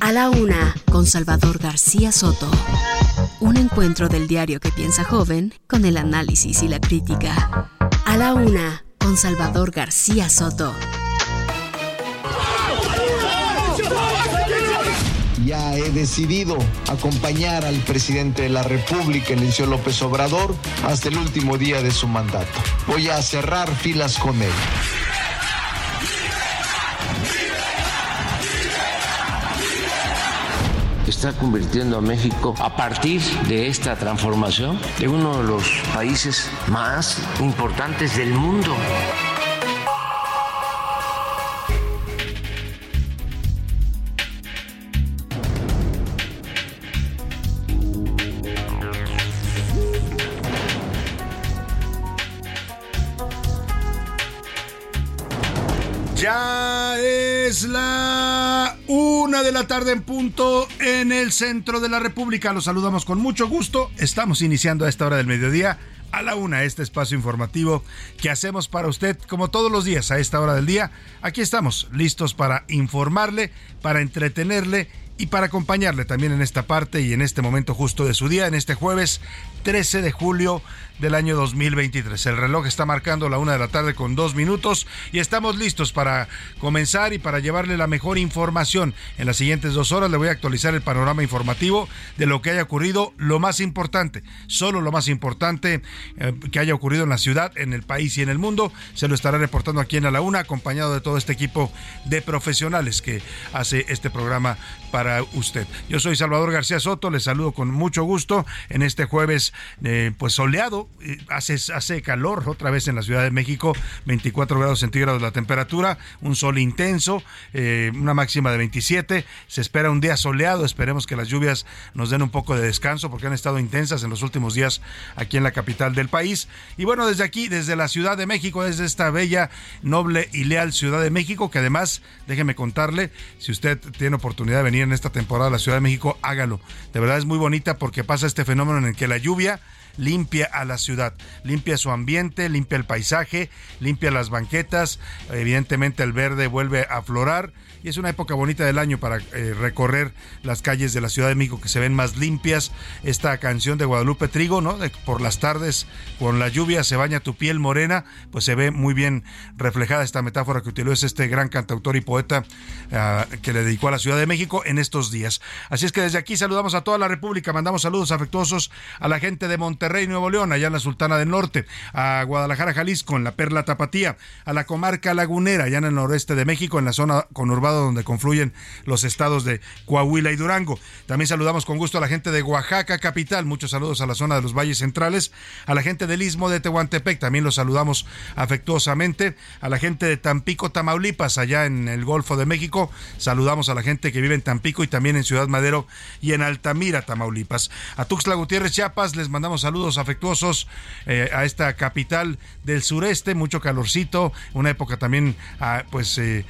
A la una, con Salvador García Soto. Un encuentro del diario que piensa joven con el análisis y la crítica. A la una, con Salvador García Soto. Ya he decidido acompañar al presidente de la República, el López Obrador, hasta el último día de su mandato. Voy a cerrar filas con él. Está convirtiendo a México a partir de esta transformación en uno de los países más importantes del mundo. Es la una de la tarde en punto en el centro de la República. Los saludamos con mucho gusto. Estamos iniciando a esta hora del mediodía a la una este espacio informativo que hacemos para usted como todos los días a esta hora del día. Aquí estamos listos para informarle, para entretenerle y para acompañarle también en esta parte y en este momento justo de su día, en este jueves 13 de julio del año 2023. El reloj está marcando la una de la tarde con dos minutos y estamos listos para comenzar y para llevarle la mejor información. En las siguientes dos horas le voy a actualizar el panorama informativo de lo que haya ocurrido, lo más importante, solo lo más importante eh, que haya ocurrido en la ciudad, en el país y en el mundo. Se lo estará reportando aquí en A la Una, acompañado de todo este equipo de profesionales que hace este programa para usted. Yo soy Salvador García Soto, les saludo con mucho gusto en este jueves eh, pues soleado, eh, hace, hace calor otra vez en la Ciudad de México, 24 grados centígrados la temperatura, un sol intenso, eh, una máxima de 27, se espera un día soleado, esperemos que las lluvias nos den un poco de descanso porque han estado intensas en los últimos días aquí en la capital del país. Y bueno, desde aquí, desde la Ciudad de México, desde esta bella, noble y leal Ciudad de México, que además, déjeme contarle, si usted tiene oportunidad de venir en esta temporada a la Ciudad de México, hágalo. De verdad es muy bonita porque pasa este fenómeno en el que la lluvia limpia a la ciudad, limpia su ambiente, limpia el paisaje, limpia las banquetas, evidentemente el verde vuelve a aflorar y es una época bonita del año para eh, recorrer las calles de la Ciudad de México que se ven más limpias. Esta canción de Guadalupe Trigo, ¿no? De, por las tardes, con la lluvia se baña tu piel morena, pues se ve muy bien reflejada esta metáfora que utilizó este gran cantautor y poeta uh, que le dedicó a la Ciudad de México en estos días. Así es que desde aquí saludamos a toda la República, mandamos saludos afectuosos a la gente de Monterrey, Nuevo León, allá en la Sultana del Norte, a Guadalajara, Jalisco, en la Perla Tapatía, a la comarca lagunera, allá en el noreste de México, en la zona conurbada donde confluyen los estados de Coahuila y Durango. También saludamos con gusto a la gente de Oaxaca capital, muchos saludos a la zona de los valles centrales, a la gente del Istmo de Tehuantepec, también los saludamos afectuosamente, a la gente de Tampico, Tamaulipas, allá en el Golfo de México, saludamos a la gente que vive en Tampico y también en Ciudad Madero y en Altamira, Tamaulipas. A Tuxtla Gutiérrez, Chiapas, les mandamos saludos afectuosos eh, a esta capital del sureste, mucho calorcito, una época también ah, pues eh,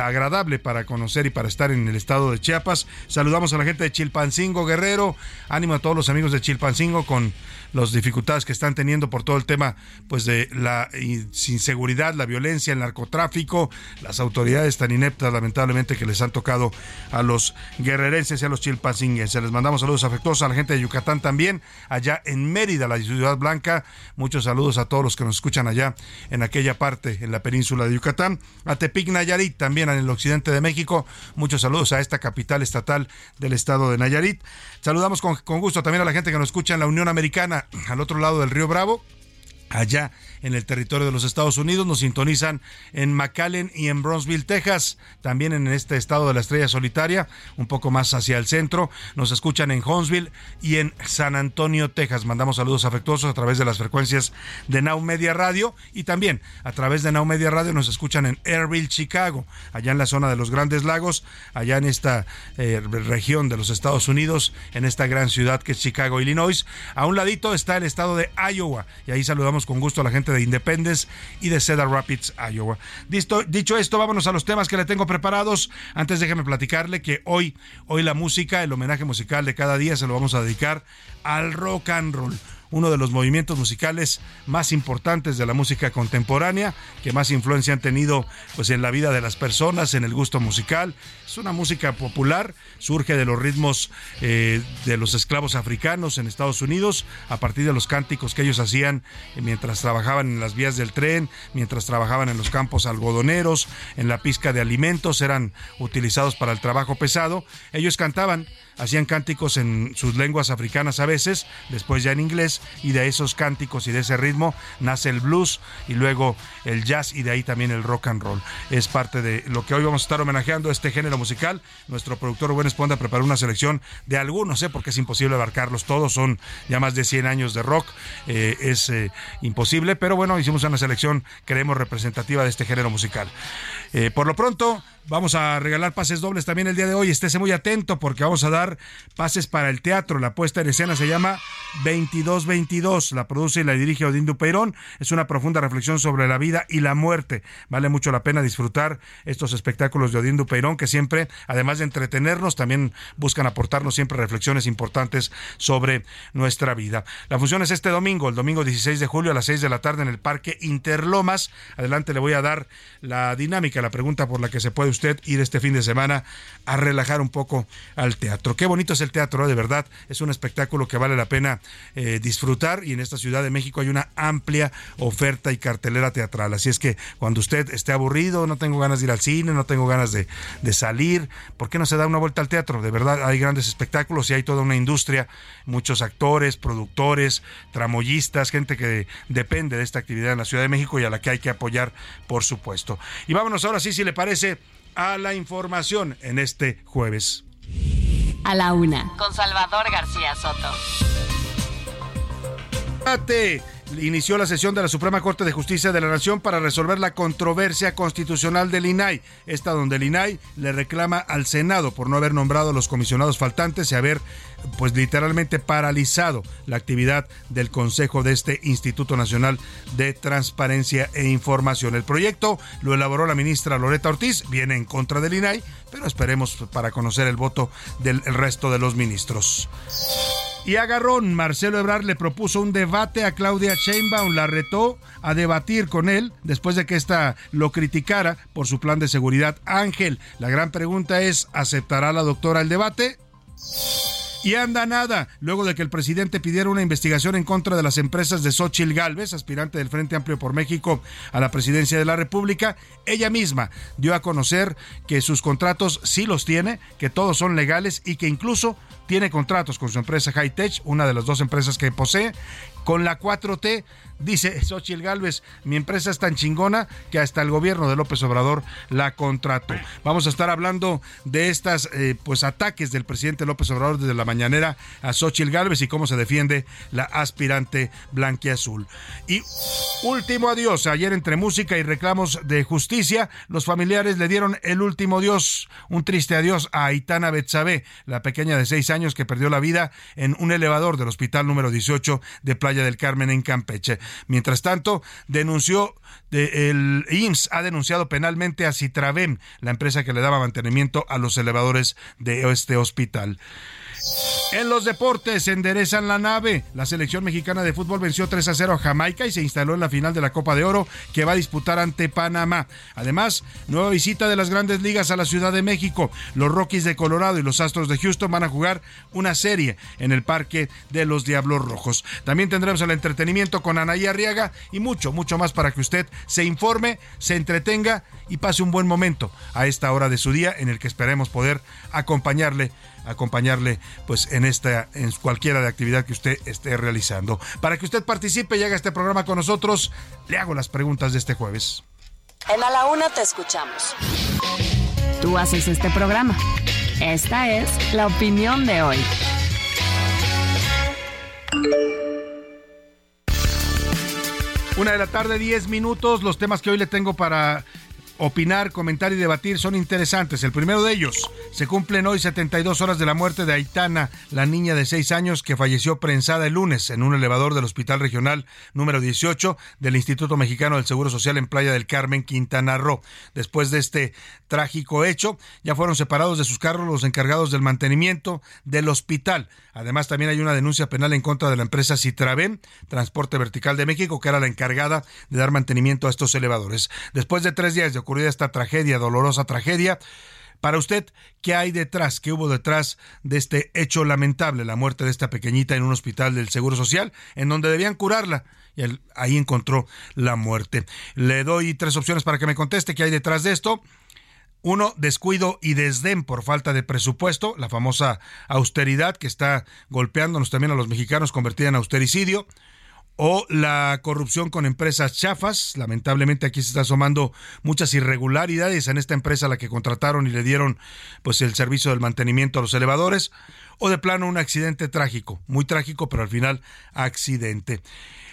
agradable para conocer y para estar en el estado de Chiapas. Saludamos a la gente de Chilpancingo, Guerrero. Ánimo a todos los amigos de Chilpancingo con las dificultades que están teniendo por todo el tema pues de la inseguridad, la violencia, el narcotráfico, las autoridades tan ineptas lamentablemente que les han tocado a los guerrerenses y a los chilpancinguenses. Les mandamos saludos afectuosos a la gente de Yucatán también, allá en Mérida, la ciudad blanca. Muchos saludos a todos los que nos escuchan allá en aquella parte, en la península de Yucatán. A Tepic Nayarit, también en el occidente de México. Muchos saludos a esta capital estatal del estado de Nayarit. Saludamos con, gusto también a la gente que nos escucha en la Unión Americana, al otro lado del río Bravo allá en el territorio de los Estados Unidos. Nos sintonizan en McAllen y en Bronzeville, Texas. También en este estado de la estrella solitaria, un poco más hacia el centro. Nos escuchan en Huntsville y en San Antonio, Texas. Mandamos saludos afectuosos a través de las frecuencias de Now Media Radio y también a través de Now Media Radio nos escuchan en Airville, Chicago, allá en la zona de los Grandes Lagos, allá en esta eh, región de los Estados Unidos, en esta gran ciudad que es Chicago, Illinois. A un ladito está el estado de Iowa y ahí saludamos con gusto a la gente de Independence y de Cedar Rapids, Iowa. Dicho esto, vámonos a los temas que le tengo preparados. Antes déjeme platicarle que hoy, hoy la música, el homenaje musical de cada día se lo vamos a dedicar al rock and roll uno de los movimientos musicales más importantes de la música contemporánea, que más influencia han tenido pues en la vida de las personas, en el gusto musical. Es una música popular, surge de los ritmos eh, de los esclavos africanos en Estados Unidos, a partir de los cánticos que ellos hacían mientras trabajaban en las vías del tren, mientras trabajaban en los campos algodoneros, en la pizca de alimentos, eran utilizados para el trabajo pesado. Ellos cantaban hacían cánticos en sus lenguas africanas a veces, después ya en inglés, y de esos cánticos y de ese ritmo nace el blues y luego el jazz y de ahí también el rock and roll. Es parte de lo que hoy vamos a estar homenajeando este género musical. Nuestro productor Rubén Esponda preparó una selección de algunos, ¿eh? porque es imposible abarcarlos todos, son ya más de 100 años de rock, eh, es eh, imposible, pero bueno, hicimos una selección, creemos, representativa de este género musical. Por lo pronto, Vamos a regalar pases dobles también el día de hoy. Estése muy atento porque vamos a dar pases para el teatro. La puesta en escena se llama 2222. La produce y la dirige Odín Dupeirón. Es una profunda reflexión sobre la vida y la muerte. Vale mucho la pena disfrutar estos espectáculos de Odín Dupeirón que siempre, además de entretenernos, también buscan aportarnos siempre reflexiones importantes sobre nuestra vida. La función es este domingo, el domingo 16 de julio a las 6 de la tarde en el Parque Interlomas. Adelante le voy a dar la dinámica, la pregunta por la que se puede usted ir este fin de semana a relajar un poco al teatro. Qué bonito es el teatro, ¿eh? de verdad. Es un espectáculo que vale la pena eh, disfrutar y en esta Ciudad de México hay una amplia oferta y cartelera teatral. Así es que cuando usted esté aburrido, no tengo ganas de ir al cine, no tengo ganas de, de salir, ¿por qué no se da una vuelta al teatro? De verdad hay grandes espectáculos y hay toda una industria, muchos actores, productores, tramoyistas, gente que depende de esta actividad en la Ciudad de México y a la que hay que apoyar, por supuesto. Y vámonos ahora sí, si le parece, a la información en este jueves. A la una. Con Salvador García Soto. Inició la sesión de la Suprema Corte de Justicia de la Nación para resolver la controversia constitucional del INAI, esta donde el INAI le reclama al Senado por no haber nombrado a los comisionados faltantes y haber pues literalmente paralizado la actividad del Consejo de este Instituto Nacional de Transparencia e Información. El proyecto lo elaboró la ministra Loreta Ortiz, viene en contra del INAI, pero esperemos para conocer el voto del resto de los ministros. Y agarrón, Marcelo Ebrard le propuso un debate a Claudia Sheinbaum, la retó a debatir con él después de que ésta lo criticara por su plan de seguridad. Ángel, la gran pregunta es, ¿aceptará la doctora el debate? Y anda nada, luego de que el presidente pidiera una investigación en contra de las empresas de Xochil Gálvez, aspirante del Frente Amplio por México a la presidencia de la República, ella misma dio a conocer que sus contratos sí los tiene, que todos son legales y que incluso tiene contratos con su empresa Hightech, una de las dos empresas que posee, con la 4T Dice Xochitl Galvez, mi empresa es tan chingona que hasta el gobierno de López Obrador la contrató. Vamos a estar hablando de estas eh, pues ataques del presidente López Obrador desde la mañanera a Xochitl Galvez y cómo se defiende la aspirante blanquiazul. Y último adiós, ayer entre música y reclamos de justicia, los familiares le dieron el último adiós, un triste adiós a Aitana Betsabe, la pequeña de seis años que perdió la vida en un elevador del hospital número 18 de Playa del Carmen en Campeche. Mientras tanto, denunció el IMSS ha denunciado penalmente a Citravem, la empresa que le daba mantenimiento a los elevadores de este hospital. En los deportes enderezan la nave. La selección mexicana de fútbol venció 3 a 0 a Jamaica y se instaló en la final de la Copa de Oro que va a disputar ante Panamá. Además, nueva visita de las grandes ligas a la Ciudad de México. Los Rockies de Colorado y los Astros de Houston van a jugar una serie en el Parque de los Diablos Rojos. También tendremos el entretenimiento con Anaí Arriaga y mucho, mucho más para que usted se informe, se entretenga y pase un buen momento a esta hora de su día en el que esperemos poder acompañarle acompañarle pues en esta en cualquiera de actividad que usted esté realizando. Para que usted participe y haga este programa con nosotros, le hago las preguntas de este jueves. En A la Una te escuchamos. Tú haces este programa. Esta es la opinión de hoy. Una de la tarde, 10 minutos. Los temas que hoy le tengo para opinar, comentar y debatir son interesantes. El primero de ellos, se cumplen hoy 72 horas de la muerte de Aitana, la niña de 6 años que falleció prensada el lunes en un elevador del Hospital Regional número 18 del Instituto Mexicano del Seguro Social en Playa del Carmen, Quintana Roo. Después de este trágico hecho, ya fueron separados de sus carros los encargados del mantenimiento del hospital. Además, también hay una denuncia penal en contra de la empresa Citraven, Transporte Vertical de México, que era la encargada de dar mantenimiento a estos elevadores. Después de tres días de ocurrida esta tragedia, dolorosa tragedia, para usted, ¿qué hay detrás? ¿Qué hubo detrás de este hecho lamentable, la muerte de esta pequeñita en un hospital del Seguro Social, en donde debían curarla? Y ahí encontró la muerte. Le doy tres opciones para que me conteste qué hay detrás de esto. Uno, descuido y desdén por falta de presupuesto, la famosa austeridad que está golpeándonos también a los mexicanos, convertida en austericidio o la corrupción con empresas chafas. Lamentablemente aquí se está asomando muchas irregularidades en esta empresa a la que contrataron y le dieron pues el servicio del mantenimiento a los elevadores o de plano un accidente trágico, muy trágico, pero al final accidente.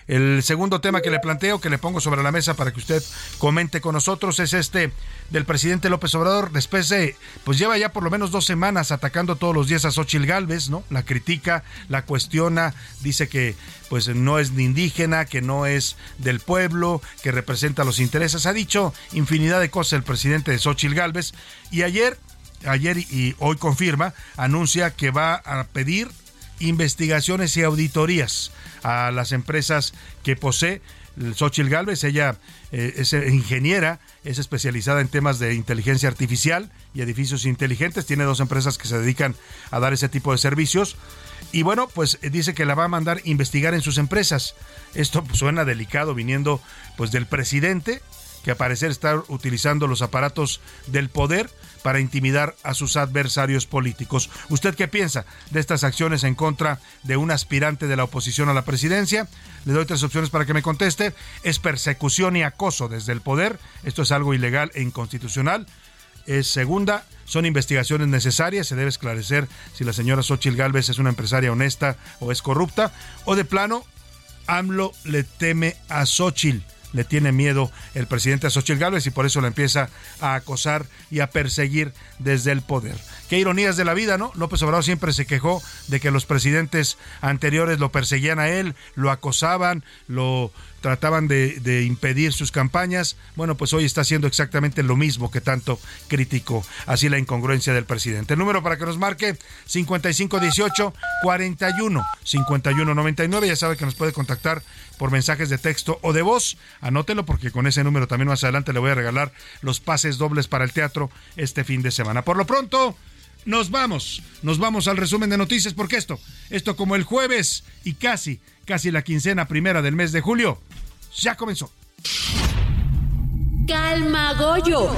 El segundo tema que le planteo, que le pongo sobre la mesa para que usted comente con nosotros, es este del presidente López Obrador. Después de, pues lleva ya por lo menos dos semanas atacando todos los días a Xochil Gálvez, ¿no? La critica, la cuestiona, dice que pues no es ni indígena, que no es del pueblo, que representa los intereses. Ha dicho infinidad de cosas el presidente de Xochil Gálvez. Y ayer, ayer y hoy confirma, anuncia que va a pedir investigaciones y auditorías a las empresas que posee. Xochitl Galvez, ella eh, es ingeniera, es especializada en temas de inteligencia artificial y edificios inteligentes. Tiene dos empresas que se dedican a dar ese tipo de servicios. Y bueno, pues eh, dice que la va a mandar investigar en sus empresas. Esto pues, suena delicado viniendo pues del presidente, que a parecer está utilizando los aparatos del poder para intimidar a sus adversarios políticos. ¿Usted qué piensa de estas acciones en contra de un aspirante de la oposición a la presidencia? Le doy tres opciones para que me conteste. Es persecución y acoso desde el poder. Esto es algo ilegal e inconstitucional. Es segunda, son investigaciones necesarias, se debe esclarecer si la señora Xochitl Gálvez es una empresaria honesta o es corrupta, o de plano, AMLO le teme a Xochitl le tiene miedo el presidente a Xochitl Gálvez y por eso la empieza a acosar y a perseguir desde el poder. Qué ironías de la vida, ¿no? López Obrador siempre se quejó de que los presidentes anteriores lo perseguían a él, lo acosaban, lo trataban de, impedir sus campañas. Bueno, pues hoy está haciendo exactamente lo mismo que tanto criticó. Así la incongruencia del presidente. El número para que nos marque 5518 41 5199. Ya sabe que nos puede contactar por mensajes de texto o de voz. Anótelo porque con ese número también más adelante le voy a regalar los pases dobles para el teatro este fin de semana. Por lo pronto, nos vamos. Nos vamos al resumen de noticias porque esto, esto como el jueves y casi, casi la quincena primera del mes de julio, ya comenzó. Calma, Goyo.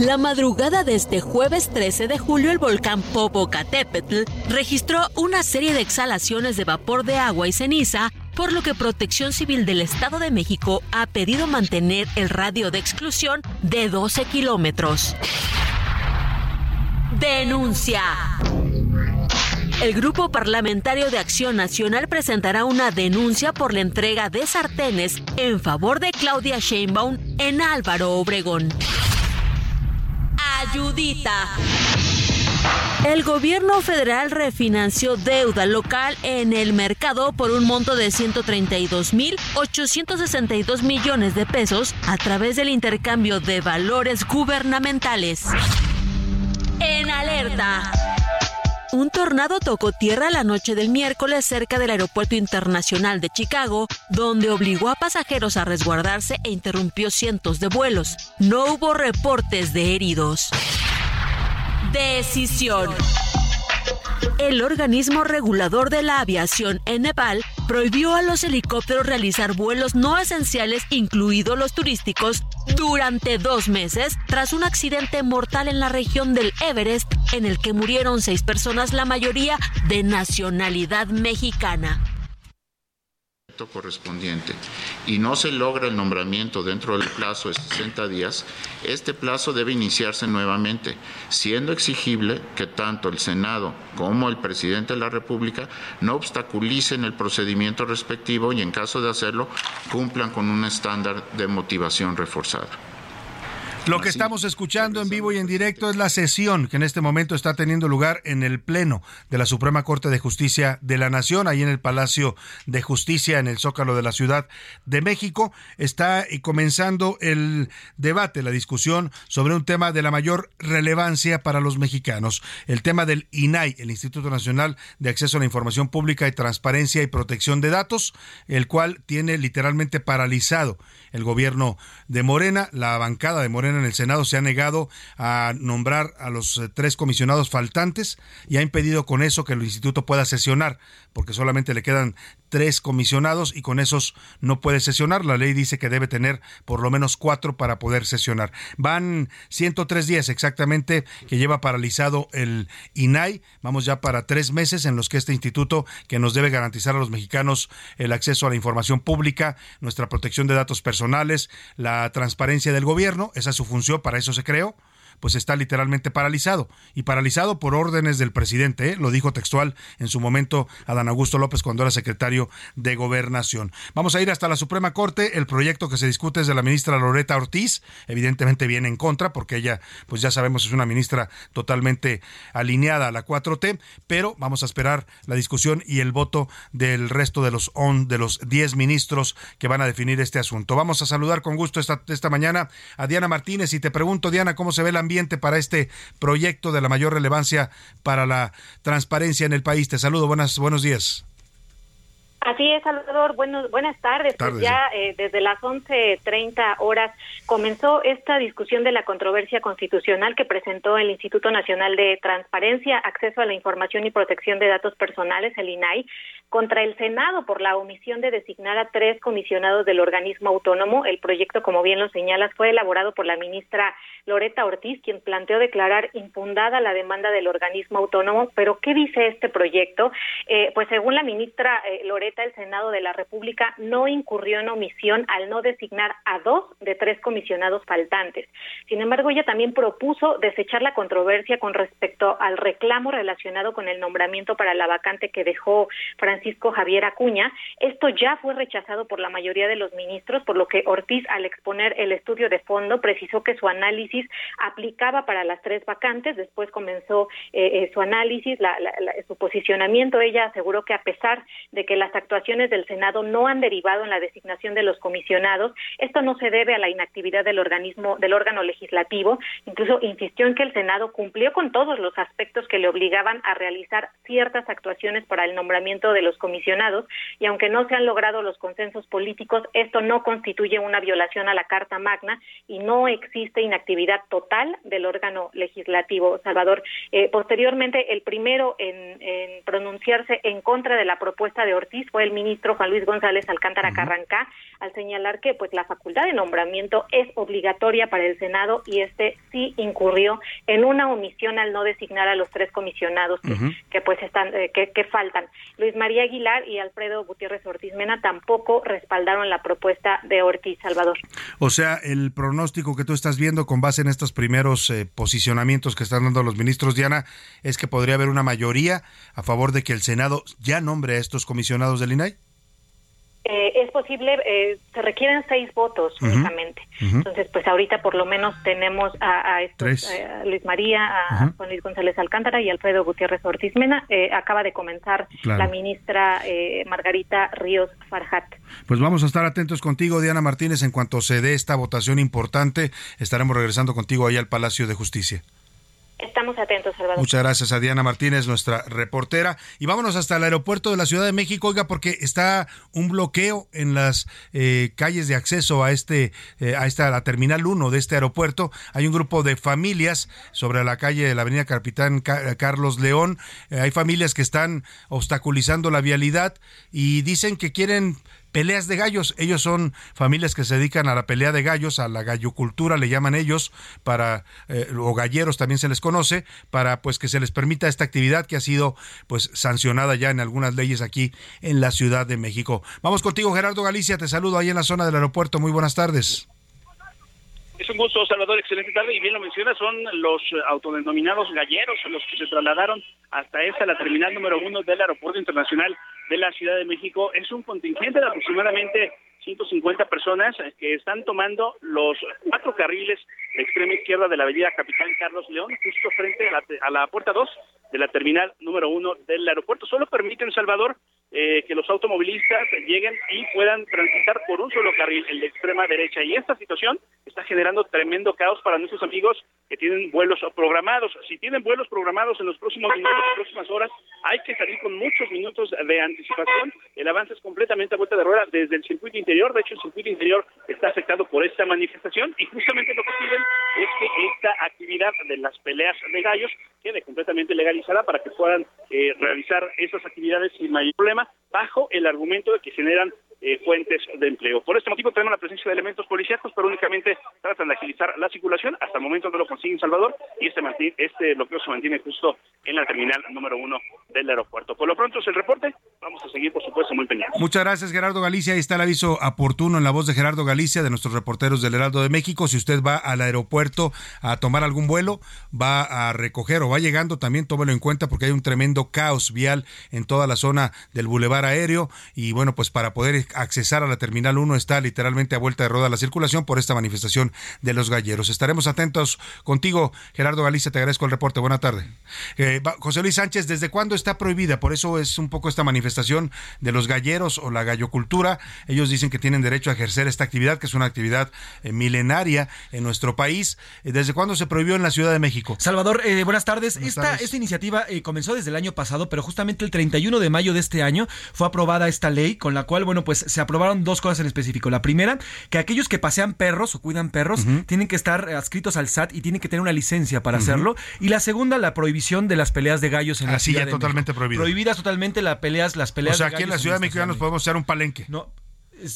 La madrugada de este jueves 13 de julio, el volcán Popocatépetl registró una serie de exhalaciones de vapor de agua y ceniza, por lo que Protección Civil del Estado de México ha pedido mantener el radio de exclusión de 12 kilómetros. Denuncia. El Grupo Parlamentario de Acción Nacional presentará una denuncia por la entrega de sartenes en favor de Claudia Sheinbaum en Álvaro Obregón. Ayudita. El gobierno federal refinanció deuda local en el mercado por un monto de 132.862 millones de pesos a través del intercambio de valores gubernamentales. En alerta. Un tornado tocó tierra la noche del miércoles cerca del Aeropuerto Internacional de Chicago, donde obligó a pasajeros a resguardarse e interrumpió cientos de vuelos. No hubo reportes de heridos. Decisión. El organismo regulador de la aviación en Nepal prohibió a los helicópteros realizar vuelos no esenciales, incluidos los turísticos, durante dos meses tras un accidente mortal en la región del Everest en el que murieron seis personas, la mayoría de nacionalidad mexicana correspondiente y no se logra el nombramiento dentro del plazo de 60 días, este plazo debe iniciarse nuevamente, siendo exigible que tanto el Senado como el presidente de la República no obstaculicen el procedimiento respectivo y en caso de hacerlo cumplan con un estándar de motivación reforzada. Lo que estamos escuchando en vivo y en directo es la sesión que en este momento está teniendo lugar en el Pleno de la Suprema Corte de Justicia de la Nación, ahí en el Palacio de Justicia, en el Zócalo de la Ciudad de México. Está comenzando el debate, la discusión sobre un tema de la mayor relevancia para los mexicanos, el tema del INAI, el Instituto Nacional de Acceso a la Información Pública y Transparencia y Protección de Datos, el cual tiene literalmente paralizado el gobierno de Morena, la bancada de Morena en el Senado se ha negado a nombrar a los eh, tres comisionados faltantes y ha impedido con eso que el instituto pueda sesionar, porque solamente le quedan tres comisionados y con esos no puede sesionar. La ley dice que debe tener por lo menos cuatro para poder sesionar. Van 103 días exactamente que lleva paralizado el INAI. Vamos ya para tres meses en los que este instituto, que nos debe garantizar a los mexicanos el acceso a la información pública, nuestra protección de datos personales, la transparencia del gobierno, esa es su función, para eso se creó pues está literalmente paralizado y paralizado por órdenes del presidente, ¿eh? lo dijo textual en su momento Adán Augusto López cuando era secretario de Gobernación. Vamos a ir hasta la Suprema Corte, el proyecto que se discute es de la ministra Loreta Ortiz, evidentemente viene en contra porque ella, pues ya sabemos, es una ministra totalmente alineada a la 4T, pero vamos a esperar la discusión y el voto del resto de los on, de los 10 ministros que van a definir este asunto. Vamos a saludar con gusto esta, esta mañana a Diana Martínez y te pregunto, Diana, ¿cómo se ve la ambiente para este proyecto de la mayor relevancia para la transparencia en el país. Te saludo, buenas, buenos días. Así es, Salvador. buenas tardes. Pues ya eh, desde las 11.30 horas comenzó esta discusión de la controversia constitucional que presentó el Instituto Nacional de Transparencia, Acceso a la Información y Protección de Datos Personales, el INAI, contra el Senado por la omisión de designar a tres comisionados del organismo autónomo. El proyecto, como bien lo señalas, fue elaborado por la ministra Loreta Ortiz, quien planteó declarar infundada la demanda del organismo autónomo. Pero, ¿qué dice este proyecto? Eh, pues según la ministra eh, Loreta, el Senado de la República no incurrió en omisión al no designar a dos de tres comisionados faltantes. Sin embargo, ella también propuso desechar la controversia con respecto al reclamo relacionado con el nombramiento para la vacante que dejó Francisco Javier Acuña. Esto ya fue rechazado por la mayoría de los ministros, por lo que Ortiz, al exponer el estudio de fondo, precisó que su análisis aplicaba para las tres vacantes. Después comenzó eh, eh, su análisis, su posicionamiento. Ella aseguró que a pesar de que las actuaciones del Senado no han derivado en la designación de los comisionados. Esto no se debe a la inactividad del organismo, del órgano legislativo. Incluso insistió en que el Senado cumplió con todos los aspectos que le obligaban a realizar ciertas actuaciones para el nombramiento de los comisionados y aunque no se han logrado los consensos políticos, esto no constituye una violación a la Carta Magna y no existe inactividad total del órgano legislativo. Salvador, eh, posteriormente, el primero en, en pronunciarse en contra de la propuesta de Ortiz fue el ministro Juan Luis González Alcántara Carrancá al señalar que pues la facultad de nombramiento es obligatoria para el Senado y este sí incurrió en una omisión al no designar a los tres comisionados que, pues están eh, que, que, faltan. Luis María Aguilar y Alfredo Gutiérrez Ortiz Mena tampoco respaldaron la propuesta de Ortiz Salvador. O sea, el pronóstico que tú estás viendo con base en estos primeros eh, posicionamientos que están dando los ministros Diana es que podría haber una mayoría a favor de que el Senado ya nombre a estos comisionados del INAI? Eh, es posible, eh, se requieren seis votos únicamente. Entonces, pues ahorita por lo menos tenemos a, Luis María, a Juan Luis González Alcántara y Alfredo Gutiérrez Ortiz Mena. Eh, acaba de comenzar la ministra Margarita Ríos Farjat. Pues vamos a estar atentos contigo, Diana Martínez, en cuanto se dé esta votación importante. Estaremos regresando contigo ahí al Palacio de Justicia. Estamos atentos, Salvador. Muchas gracias a Diana Martínez, nuestra reportera. Y vámonos hasta el aeropuerto de la Ciudad de México, oiga, porque está un bloqueo en las eh, calles de acceso a este, eh, a esta, la terminal 1 de este aeropuerto. Hay un grupo de familias sobre la calle de la Avenida Capitán Carlos León. Eh, hay familias que están obstaculizando la vialidad y dicen que quieren peleas de gallos. Ellos son familias que se dedican a la pelea de gallos, a la gallocultura le llaman ellos, para eh, o galleros también se les conoce, para pues que se les permita esta actividad que ha sido pues sancionada ya en algunas leyes aquí en la Ciudad de México. Vamos contigo Gerardo Galicia, te saludo ahí en la zona del aeropuerto. Muy buenas tardes. Es un gusto, Salvador, excelente tarde. Y bien lo menciona, son los autodenominados galleros los que se trasladaron hasta esta, la terminal número uno del Aeropuerto Internacional de la Ciudad de México. Es un contingente de aproximadamente 150 personas que están tomando los cuatro carriles de extrema izquierda de la avenida Capitán Carlos León, justo frente a la, a la puerta 2 de la terminal número uno del aeropuerto. Solo permiten, Salvador, eh, que los automovilistas lleguen y puedan transitar por un solo carril, el de extrema derecha. Y esta situación está generando tremendo caos para nuestros amigos que tienen vuelos programados. Si tienen vuelos programados en los próximos minutos, próximas horas, hay que salir con muchos minutos de anticipación. El avance es completamente a vuelta de rueda desde el circuito interior. De hecho, el circuito interior está afectado por esta manifestación y justamente lo que piden es que esta actividad de las peleas de gallos quede completamente legalizada para que puedan eh, realizar esas actividades sin mayor problema, bajo el argumento de que generan eh, fuentes de empleo. Por este motivo tenemos la presencia de elementos policíacos, pero únicamente tratan de agilizar la circulación. Hasta el momento no lo consiguen Salvador y este, este bloqueo se mantiene justo en la terminal número uno del aeropuerto. Por lo pronto es el reporte. Vamos a seguir, por supuesto, muy pendientes. Muchas gracias, Gerardo Galicia. Ahí está el aviso oportuno en la voz de Gerardo Galicia, de nuestros reporteros del Heraldo de México. Si usted va al aeropuerto a tomar algún vuelo, va a recoger o va llegando, también tómelo en cuenta porque hay un tremendo caos vial en toda la zona del bulevar aéreo. Y bueno, pues para poder accesar a la Terminal 1 está literalmente a vuelta de roda la circulación por esta manifestación de los galleros. Estaremos atentos contigo, Gerardo Galicia, te agradezco el reporte. Buena tarde. Eh, José Luis Sánchez, ¿desde cuándo está prohibida? Por eso es un poco esta manifestación de los galleros o la gallocultura. Ellos dicen que tienen derecho a ejercer esta actividad, que es una actividad eh, milenaria en nuestro país. Eh, ¿Desde cuándo se prohibió en la Ciudad de México? Salvador, buenas tardes. esta, esta iniciativa comenzó desde el año pasado, pero justamente el 31 de mayo de este año fue aprobada esta ley con la cual, bueno, pues se aprobaron dos cosas en específico. La primera, que aquellos que pasean perros o cuidan perros tienen que estar adscritos al SAT y tienen que tener una licencia para hacerlo. Y la segunda, la prohibición de las peleas de gallos en la ciudad. ya totalmente prohibida. Prohibidas totalmente las peleas, las peleas. O sea, aquí en la Ciudad de México ya nos podemos hacer un palenque. No,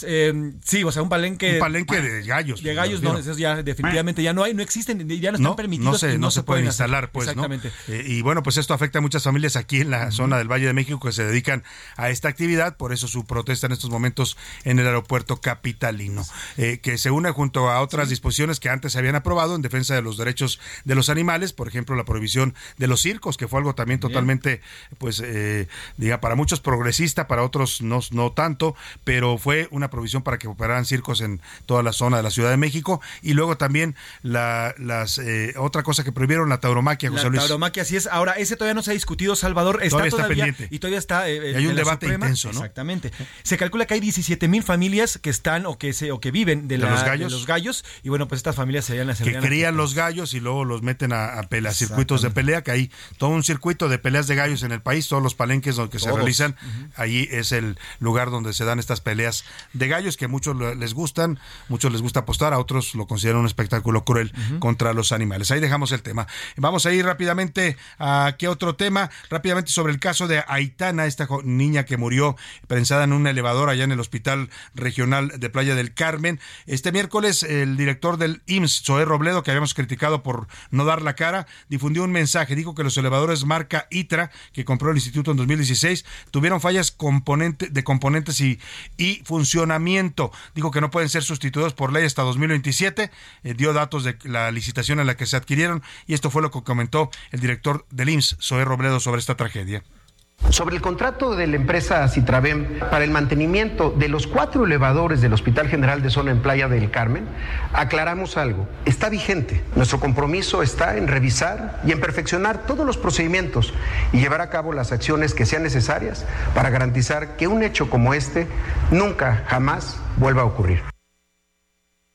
eh, sí, o sea, un palenque. Un palenque de gallos. De gallos, no, eso ya definitivamente ya no hay, no existen, ya no están permitidos. No se, no, se, pueden instalar, pues. Exactamente. Eh, y bueno, pues esto afecta a muchas familias aquí en la zona del Valle de México que se dedican a esta actividad, por eso su protesta en estos momentos en el aeropuerto capitalino, eh, que se une junto a otras disposiciones que antes se habían aprobado en defensa de los derechos de los animales, por ejemplo, la prohibición de los circos, que fue algo también totalmente, pues, diga, para muchos progresista, para otros no, no tanto, pero fue una provisión para que operaran circos en toda la zona de la Ciudad de México y luego también la, las eh, otra cosa que prohibieron la tauromaquia, José la Luis. tauromaquia, así es. Ahora, ese todavía no se ha discutido, Salvador. Está todavía, todavía está pendiente. Y todavía está. Eh, hay un debate intenso, ¿no? Exactamente. Se calcula que hay 17 mil familias que están o que se o que viven de, los gallos? los gallos. Y bueno, pues estas familias serían las Que crían los gallos y luego los meten a, a, circuitos de pelea, que hay todo un circuito de peleas de gallos en el país, todos los palenques donde se realizan. Ahí es el lugar donde se dan estas peleas de gallos que muchos les gustan, muchos les gusta apostar, a otros lo consideran un espectáculo cruel contra los animales. Ahí dejamos el tema. Vamos a ir rápidamente a qué otro tema, rápidamente sobre el caso de Aitana, esta niña que murió prensada en un elevador allá en el Hospital Regional de Playa del Carmen. Este miércoles el director del IMSS, Zoé Robledo, que habíamos criticado por no dar la cara, difundió un mensaje, dijo que los elevadores marca ITRA, que compró el instituto en 2016, tuvieron fallas componente, de componentes y, y funcionamiento. Dijo que no pueden ser sustituidos por ley hasta 2027. Eh, dio datos de la licitación en la que se adquirieron y esto fue lo que comentó el director del IMSS, Zoé Robledo, sobre esta tragedia. Sobre el contrato de la empresa Citravem para el mantenimiento de los cuatro elevadores del Hospital General de Zona en Playa del Carmen, aclaramos algo. Está vigente. Nuestro compromiso está en revisar y en perfeccionar todos los procedimientos y llevar a cabo las acciones que sean necesarias para garantizar que un hecho como este nunca, jamás vuelva a ocurrir.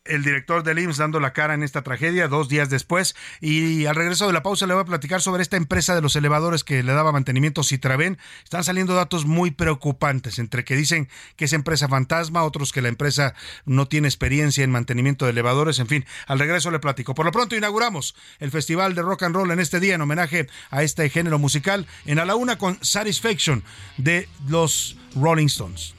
El director del IMSS dando la cara en esta tragedia dos días después. Y al regreso de la pausa le voy a platicar sobre esta empresa de los elevadores que le daba mantenimiento Citraven. Están saliendo datos muy preocupantes, entre que dicen que es empresa fantasma, otros que la empresa no tiene experiencia en mantenimiento de elevadores. En fin, al regreso le platico. Por lo pronto inauguramos el Festival de Rock and Roll en este día en homenaje a este género musical en a la una con Satisfaction de los Rolling Stones.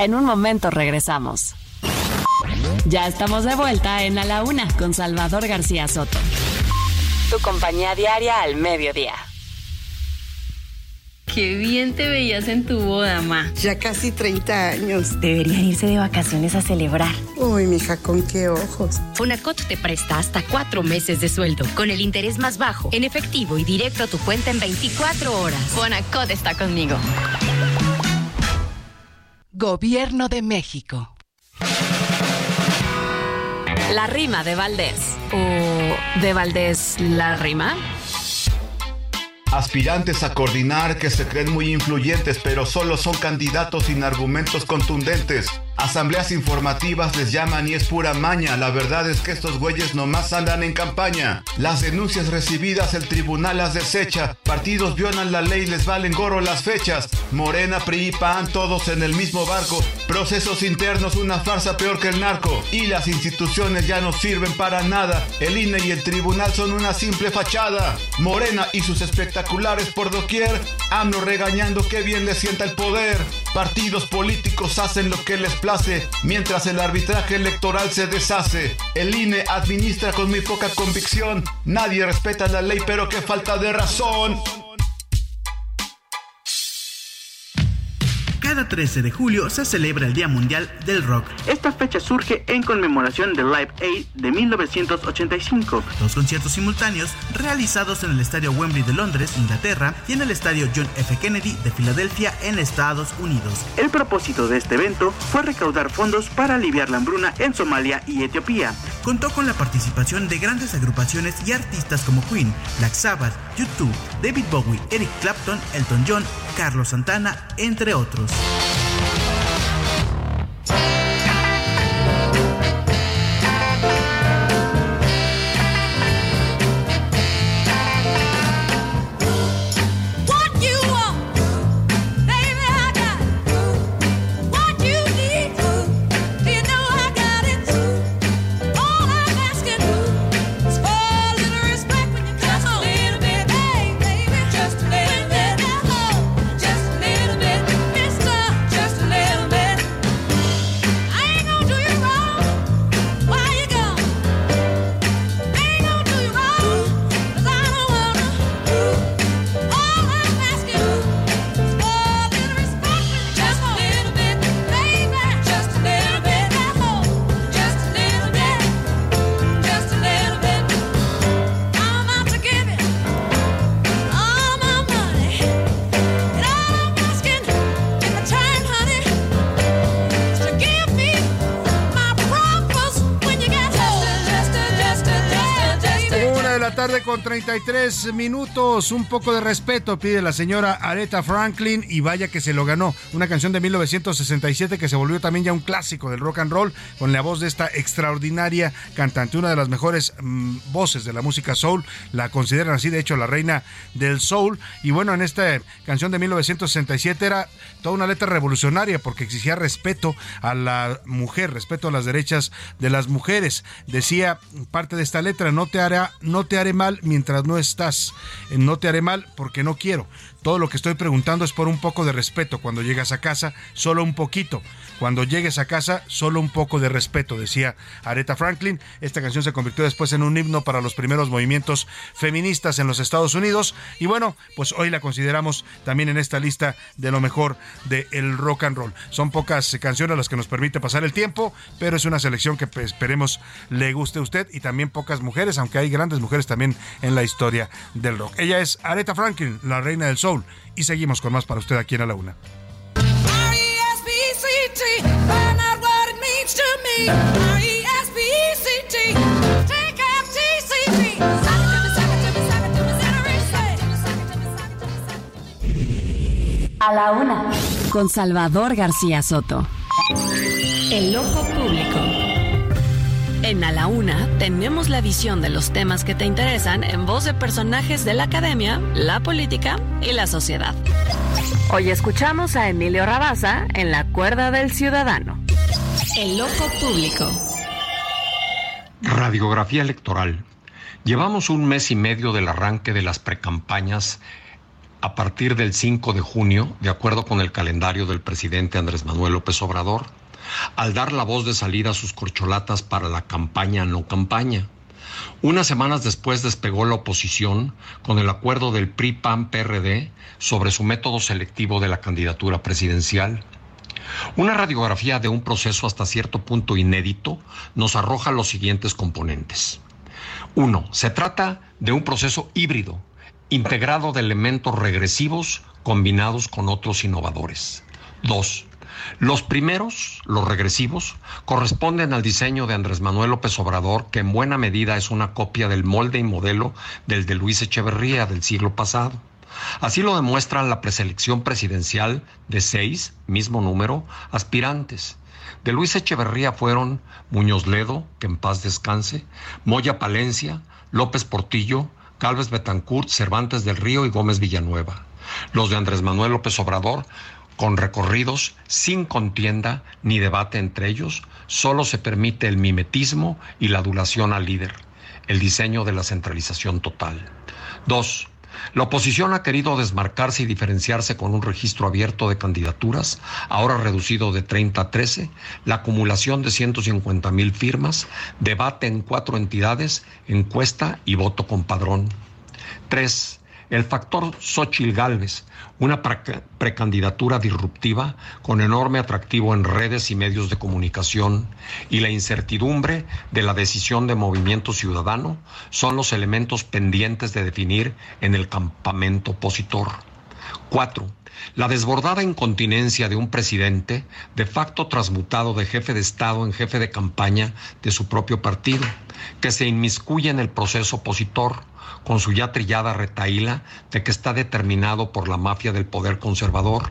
En un momento regresamos. Ya estamos de vuelta en A la Una con Salvador García Soto. Tu compañía diaria al mediodía. Qué bien te veías en tu boda, ma. Ya casi 30 años. Deberían irse de vacaciones a celebrar. Uy, mija, con qué ojos. Fonacot te presta hasta cuatro meses de sueldo, con el interés más bajo, en efectivo y directo a tu cuenta en 24 horas. Fonacot está conmigo. Gobierno de México. La rima de Valdés. ¿O de Valdés la rima? Aspirantes a coordinar que se creen muy influyentes, pero solo son candidatos sin argumentos contundentes. Asambleas informativas les llaman y es pura maña. La verdad es que estos güeyes nomás andan en campaña. Las denuncias recibidas el tribunal las desecha. Partidos violan la ley, les valen gorro las fechas. Morena, PRI y todos en el mismo barco. Procesos internos, una farsa peor que el narco. Y las instituciones ya no sirven para nada. El INE y el tribunal son una simple fachada. Morena y sus por doquier. AMLO regañando que bien le sienta el poder. Partidos políticos hacen lo que les place, mientras el arbitraje electoral se deshace. El INE administra con muy poca convicción. Nadie respeta la ley, pero qué falta de razón. Cada 13 de julio se celebra el Día Mundial del Rock. Esta fecha surge en conmemoración del Live Aid de 1985, dos conciertos simultáneos realizados en el Estadio Wembley de Londres, Inglaterra, y en el Estadio John F. Kennedy de Filadelfia, en Estados Unidos. El propósito de este evento fue recaudar fondos para aliviar la hambruna en Somalia y Etiopía. Contó con la participación de grandes agrupaciones y artistas como Queen, Black Sabbath, YouTube, David Bowie, Eric Clapton, Elton John, Carlos Santana, entre otros. Yeah. Tarde con 33 minutos. Un poco de respeto pide la señora Aretha Franklin y vaya que se lo ganó. Una canción de 1967 que se volvió también ya un clásico del rock and roll con la voz de esta extraordinaria cantante, una de las mejores mm, voces de la música soul. La consideran así, de hecho, la reina del soul. Y bueno, en esta canción de 1967 era toda una letra revolucionaria porque exigía respeto a la mujer, respeto a las derechas de las mujeres. Decía parte de esta letra, no te hará, no te haré mal mientras no estás. No te haré mal porque no quiero. Todo lo que estoy preguntando es por un poco de respeto. Cuando llegas a casa, solo un poquito. Cuando llegues a casa, solo un poco de respeto, decía Aretha Franklin. Esta canción se convirtió después en un himno para los primeros movimientos feministas en los Estados Unidos. Y bueno, pues hoy la consideramos también en esta lista de lo mejor del rock and roll. Son pocas canciones las que nos permite pasar el tiempo, pero es una selección que pues, esperemos le guste a usted y también pocas mujeres, aunque hay grandes mujeres también en la historia del rock. Ella es Aretha Franklin, la reina del soul. Y seguimos con más para usted aquí en A la Una. A la una, con Salvador García Soto. El ojo público. En A la Una tenemos la visión de los temas que te interesan en voz de personajes de la academia, la política y la sociedad. Hoy escuchamos a Emilio Rabaza en La Cuerda del Ciudadano. El ojo público. Radiografía electoral. Llevamos un mes y medio del arranque de las precampañas a partir del 5 de junio, de acuerdo con el calendario del presidente Andrés Manuel López Obrador, al dar la voz de salida a sus corcholatas para la campaña no campaña. Unas semanas después despegó la oposición con el acuerdo del PRI-PAN-PRD sobre su método selectivo de la candidatura presidencial. Una radiografía de un proceso hasta cierto punto inédito nos arroja los siguientes componentes. Uno, se trata de un proceso híbrido integrado de elementos regresivos combinados con otros innovadores. Dos, los primeros, los regresivos, corresponden al diseño de Andrés Manuel López Obrador, que en buena medida es una copia del molde y modelo del de Luis Echeverría del siglo pasado. Así lo demuestra la preselección presidencial de seis, mismo número, aspirantes. De Luis Echeverría fueron Muñoz Ledo, que en paz descanse, Moya Palencia, López Portillo, Calves Betancourt, Cervantes del Río y Gómez Villanueva. Los de Andrés Manuel López Obrador, con recorridos sin contienda ni debate entre ellos, solo se permite el mimetismo y la adulación al líder, el diseño de la centralización total. Dos, la oposición ha querido desmarcarse y diferenciarse con un registro abierto de candidaturas, ahora reducido de 30 a 13, la acumulación de 150 mil firmas, debate en cuatro entidades, encuesta y voto con padrón. Tres, el factor Xochil Gálvez, una precandidatura disruptiva con enorme atractivo en redes y medios de comunicación, y la incertidumbre de la decisión de Movimiento Ciudadano son los elementos pendientes de definir en el campamento opositor. Cuatro, la desbordada incontinencia de un presidente de facto transmutado de jefe de Estado en jefe de campaña de su propio partido, que se inmiscuye en el proceso opositor con su ya trillada retaíla de que está determinado por la mafia del poder conservador,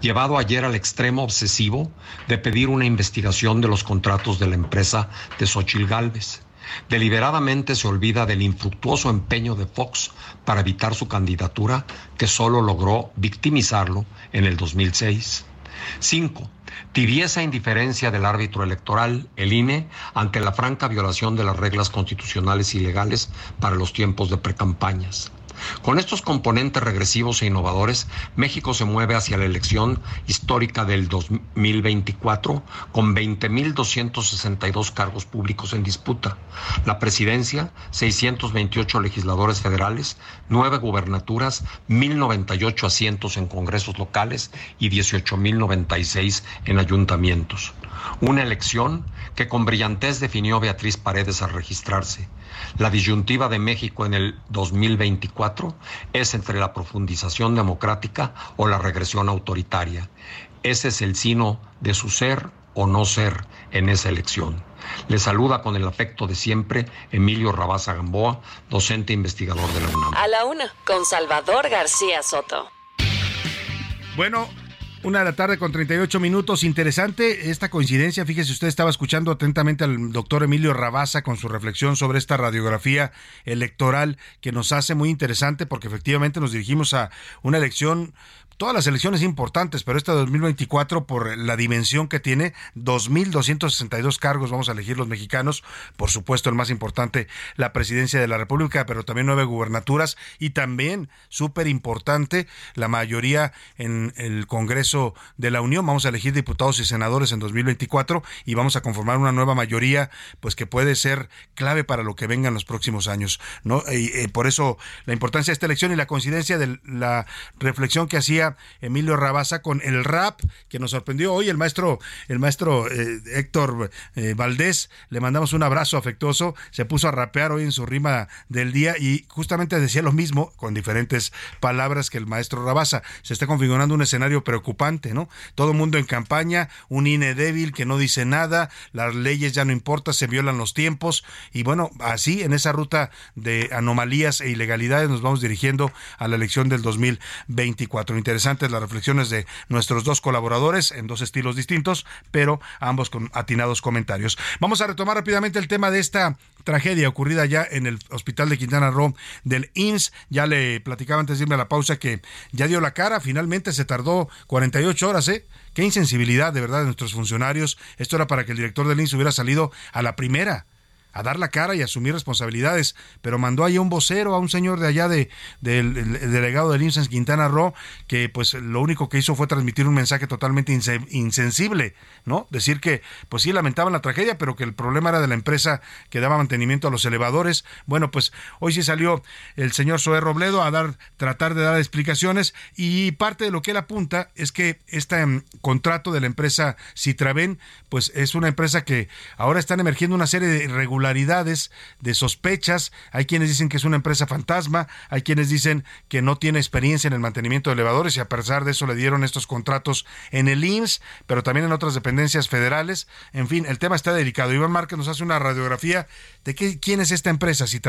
llevado ayer al extremo obsesivo de pedir una investigación de los contratos de la empresa de Xochil Gálvez. Deliberadamente se olvida del infructuoso empeño de Fox para evitar su candidatura, que solo logró victimizarlo en el 2006. 5. Tibieza indiferencia del árbitro electoral, el INE, ante la franca violación de las reglas constitucionales y legales para los tiempos de precampañas. Con estos componentes regresivos e innovadores, México se mueve hacia la elección histórica del 2024 con 20.262 cargos públicos en disputa. La presidencia, 628 legisladores federales, 9 gubernaturas, 1.098 asientos en congresos locales y 18.096 en ayuntamientos. Una elección que con brillantez definió Beatriz Paredes al registrarse la disyuntiva de México en el 2024 es entre la profundización democrática o la regresión autoritaria. Ese es el sino de su ser o no ser en esa elección. Le saluda con el afecto de siempre Emilio Rabaza Gamboa, docente e investigador de la UNAM. A la una, con Salvador García Soto. Bueno, una de la tarde con 38 minutos. Interesante esta coincidencia. Fíjese, usted estaba escuchando atentamente al doctor Emilio Rabaza con su reflexión sobre esta radiografía electoral que nos hace muy interesante porque efectivamente nos dirigimos a una elección todas las elecciones importantes, pero esta 2024 por la dimensión que tiene, 2.262 cargos vamos a elegir los mexicanos, por supuesto el más importante, la presidencia de la República, pero también nueve gubernaturas y también, súper importante, la mayoría en el Congreso de la Unión. Vamos a elegir diputados y senadores en 2024 y vamos a conformar una nueva mayoría, pues que puede ser clave para lo que venga en los próximos años, ¿no? Y, eh, por eso la importancia de esta elección y la coincidencia de la reflexión que hacía Emilio Rabasa con el rap que nos sorprendió hoy. El maestro el maestro eh, Héctor eh, Valdés le mandamos un abrazo afectuoso. Se puso a rapear hoy en su rima del día y justamente decía lo mismo con diferentes palabras que el maestro Rabasa se está configurando un escenario preocupante no todo mundo en campaña un INE débil que no dice nada las leyes ya no importa se violan los tiempos. Y bueno así en esa ruta de anomalías e ilegalidades nos vamos dirigiendo a la elección del 2024 interesantes las reflexiones de nuestros dos colaboradores en dos estilos distintos, pero ambos con atinados comentarios. Vamos a retomar rápidamente el tema de esta tragedia ocurrida ya en el hospital de Quintana Roo del INS. Ya le platicaba antes de irme a la pausa que ya dio la cara, finalmente se tardó 48 horas, ¿eh? Qué insensibilidad de verdad de nuestros funcionarios. Esto era para que el director del INS hubiera salido a la primera a dar la cara y asumir responsabilidades, pero mandó ahí a un vocero, a un señor de allá de, del delegado del INSS Quintana Roo, que pues lo único que hizo fue transmitir un mensaje totalmente insensible, ¿no? Decir que pues sí lamentaban la tragedia, pero que el problema era de la empresa que daba mantenimiento a los elevadores. Bueno, pues hoy sí salió el señor Zoé Robledo a dar, tratar de dar explicaciones y parte de lo que él apunta es que este mm, contrato de la empresa Citraven, pues es una empresa que ahora están emergiendo una serie de de sospechas. Hay quienes dicen que es una empresa fantasma, hay quienes dicen que no tiene experiencia en el mantenimiento de elevadores y a pesar de eso le dieron estos contratos en el IMSS, pero también en otras dependencias federales. En fin, el tema está delicado. Iván Márquez nos hace una radiografía de qué, quién es esta empresa, si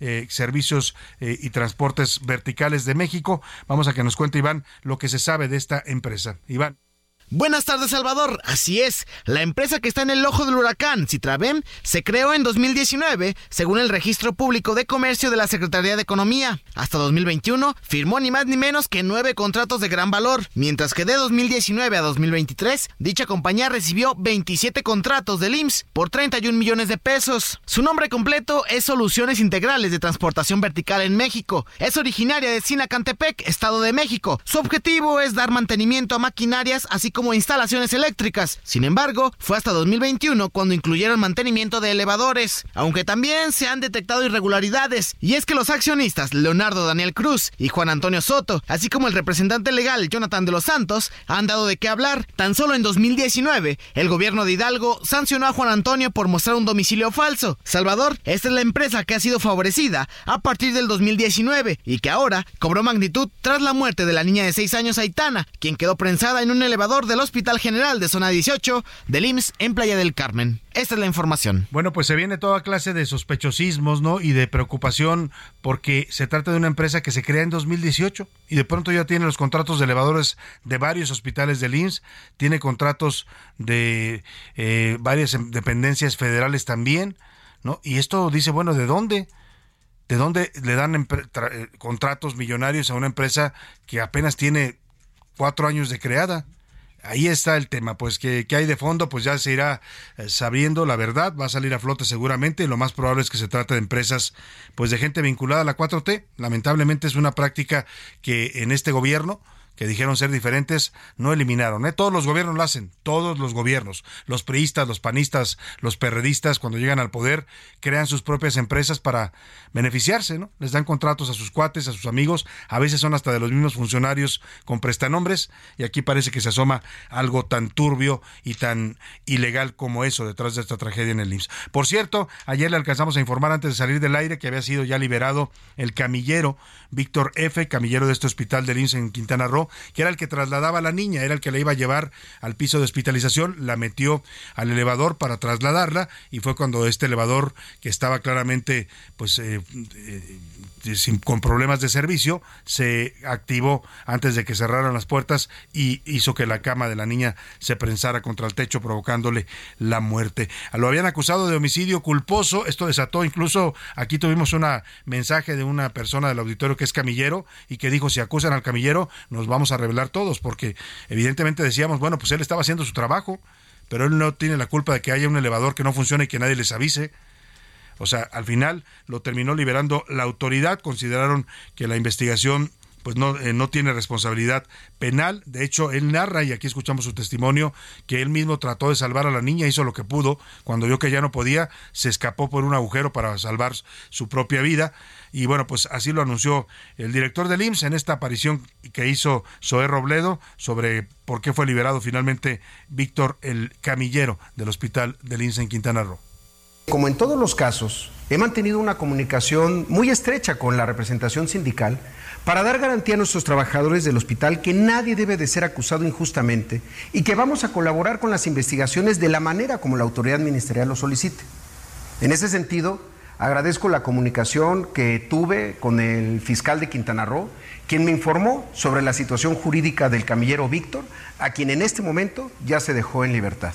eh, Servicios eh, y Transportes Verticales de México. Vamos a que nos cuente Iván lo que se sabe de esta empresa. Iván. Buenas tardes, Salvador. Así es, la empresa que está en el ojo del huracán, Citravem, se creó en 2019, según el Registro Público de Comercio de la Secretaría de Economía. Hasta 2021 firmó ni más ni menos que nueve contratos de gran valor, mientras que de 2019 a 2023, dicha compañía recibió 27 contratos del IMSS por 31 millones de pesos. Su nombre completo es Soluciones Integrales de Transportación Vertical en México. Es originaria de Sinacantepec, Estado de México. Su objetivo es dar mantenimiento a maquinarias, así como como instalaciones eléctricas. Sin embargo, fue hasta 2021 cuando incluyeron mantenimiento de elevadores, aunque también se han detectado irregularidades, y es que los accionistas Leonardo Daniel Cruz y Juan Antonio Soto, así como el representante legal Jonathan de los Santos, han dado de qué hablar. Tan solo en 2019, el gobierno de Hidalgo sancionó a Juan Antonio por mostrar un domicilio falso. Salvador, esta es la empresa que ha sido favorecida a partir del 2019 y que ahora cobró magnitud tras la muerte de la niña de 6 años Aitana, quien quedó prensada en un elevador del Hospital General de Zona 18 del IMSS en Playa del Carmen. Esta es la información. Bueno, pues se viene toda clase de sospechosismos, ¿no? Y de preocupación porque se trata de una empresa que se crea en 2018 y de pronto ya tiene los contratos de elevadores de varios hospitales del IMSS, tiene contratos de eh, varias dependencias federales también, ¿no? Y esto dice, bueno, ¿de dónde? ¿De dónde le dan eh, contratos millonarios a una empresa que apenas tiene cuatro años de creada? Ahí está el tema, pues que, hay de fondo, pues ya se irá eh, sabiendo la verdad, va a salir a flote seguramente, lo más probable es que se trate de empresas, pues de gente vinculada a la 4T, lamentablemente es una práctica que en este gobierno, que dijeron ser diferentes, no eliminaron. ¿eh? Todos los gobiernos lo hacen, todos los gobiernos. Los priistas, los panistas, los perredistas, cuando llegan al poder, crean sus propias empresas para beneficiarse, ¿no? Les dan contratos a sus cuates, a sus amigos, a veces son hasta de los mismos funcionarios con prestanombres, y aquí parece que se asoma algo tan turbio y tan ilegal como eso detrás de esta tragedia en el IMSS. Por cierto, ayer le alcanzamos a informar antes de salir del aire que había sido ya liberado el camillero Víctor F., camillero de este hospital del IMSS en Quintana Roo, que era el que trasladaba a la niña, era el que la iba a llevar al piso de hospitalización, la metió al elevador para trasladarla y fue cuando este elevador que estaba claramente pues eh, eh, con problemas de servicio se activó antes de que cerraran las puertas y hizo que la cama de la niña se prensara contra el techo provocándole la muerte. Lo habían acusado de homicidio culposo, esto desató incluso aquí tuvimos un mensaje de una persona del auditorio que es camillero y que dijo si acusan al camillero nos vamos a revelar todos, porque evidentemente decíamos, bueno, pues él estaba haciendo su trabajo, pero él no tiene la culpa de que haya un elevador que no funcione y que nadie les avise. O sea, al final lo terminó liberando la autoridad, consideraron que la investigación pues no, eh, no tiene responsabilidad penal. De hecho, él narra, y aquí escuchamos su testimonio, que él mismo trató de salvar a la niña, hizo lo que pudo. Cuando vio que ya no podía, se escapó por un agujero para salvar su propia vida. Y bueno, pues así lo anunció el director del IMSS en esta aparición que hizo Zoé Robledo sobre por qué fue liberado finalmente Víctor el Camillero del hospital del IMSS en Quintana Roo. Como en todos los casos, he mantenido una comunicación muy estrecha con la representación sindical para dar garantía a nuestros trabajadores del hospital que nadie debe de ser acusado injustamente y que vamos a colaborar con las investigaciones de la manera como la autoridad ministerial lo solicite. En ese sentido, agradezco la comunicación que tuve con el fiscal de Quintana Roo, quien me informó sobre la situación jurídica del camillero Víctor, a quien en este momento ya se dejó en libertad.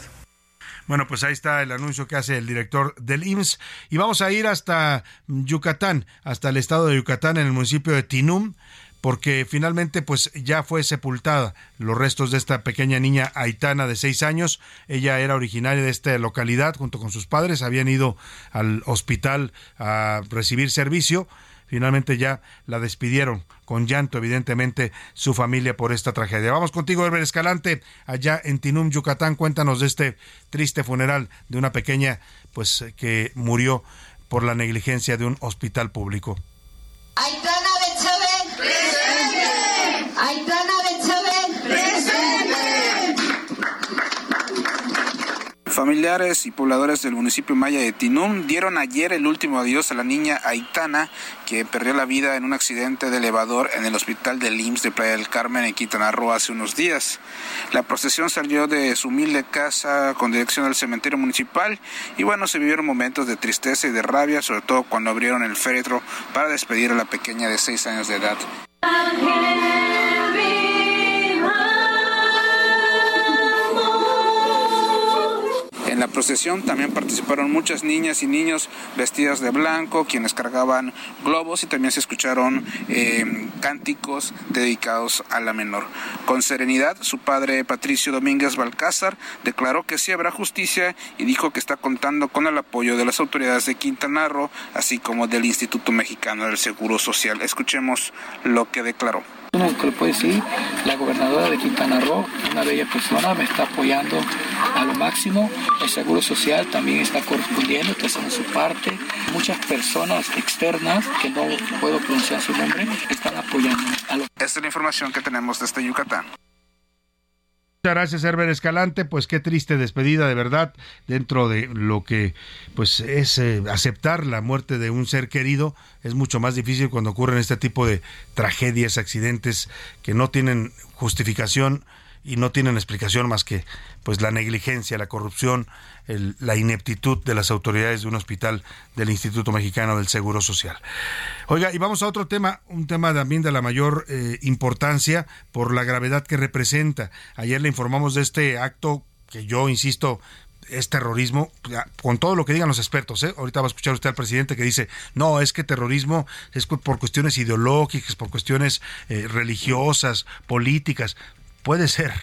Bueno, pues ahí está el anuncio que hace el director del IMSS. Y vamos a ir hasta Yucatán, hasta el estado de Yucatán, en el municipio de Tinum, porque finalmente pues ya fue sepultada los restos de esta pequeña niña haitana de seis años. Ella era originaria de esta localidad junto con sus padres, habían ido al hospital a recibir servicio finalmente ya la despidieron con llanto, evidentemente, su familia por esta tragedia. Vamos contigo, Herbert Escalante, allá en Tinum, Yucatán. Cuéntanos de este triste funeral de una pequeña, pues, que murió por la negligencia de un hospital público. Aitana Presente. Aitana Familiares y pobladores del municipio maya de Tinum dieron ayer el último adiós a la niña Aitana, que perdió la vida en un accidente de elevador en el hospital del IMSS de Playa del Carmen en Quintana Roo hace unos días. La procesión salió de su humilde casa con dirección al cementerio municipal y bueno, se vivieron momentos de tristeza y de rabia, sobre todo cuando abrieron el féretro para despedir a la pequeña de seis años de edad. En la procesión también participaron muchas niñas y niños vestidas de blanco, quienes cargaban globos y también se escucharon eh, cánticos dedicados a la menor. Con serenidad, su padre Patricio Domínguez Balcázar declaró que sí habrá justicia y dijo que está contando con el apoyo de las autoridades de Quintana Roo, así como del Instituto Mexicano del Seguro Social. Escuchemos lo que declaró que le puedo decir, la gobernadora de Quintana Roo, una bella persona, me está apoyando a lo máximo. El Seguro Social también está correspondiendo, está haciendo su parte. Muchas personas externas, que no puedo pronunciar su nombre, están apoyando. Esta es la información que tenemos desde Yucatán. Muchas gracias, Herbert Escalante. Pues qué triste despedida, de verdad, dentro de lo que pues es eh, aceptar la muerte de un ser querido. Es mucho más difícil cuando ocurren este tipo de tragedias, accidentes que no tienen justificación y no tienen explicación más que pues la negligencia, la corrupción, la ineptitud de las autoridades de un hospital del Instituto Mexicano del Seguro Social. Oiga, y vamos a otro tema, un tema también de la mayor eh, importancia por la gravedad que representa. Ayer le informamos de este acto que yo insisto es terrorismo, con todo lo que digan los expertos. ¿eh? Ahorita va a escuchar usted al presidente que dice, no, es que terrorismo es por cuestiones ideológicas, por cuestiones eh, religiosas, políticas. Puede ser,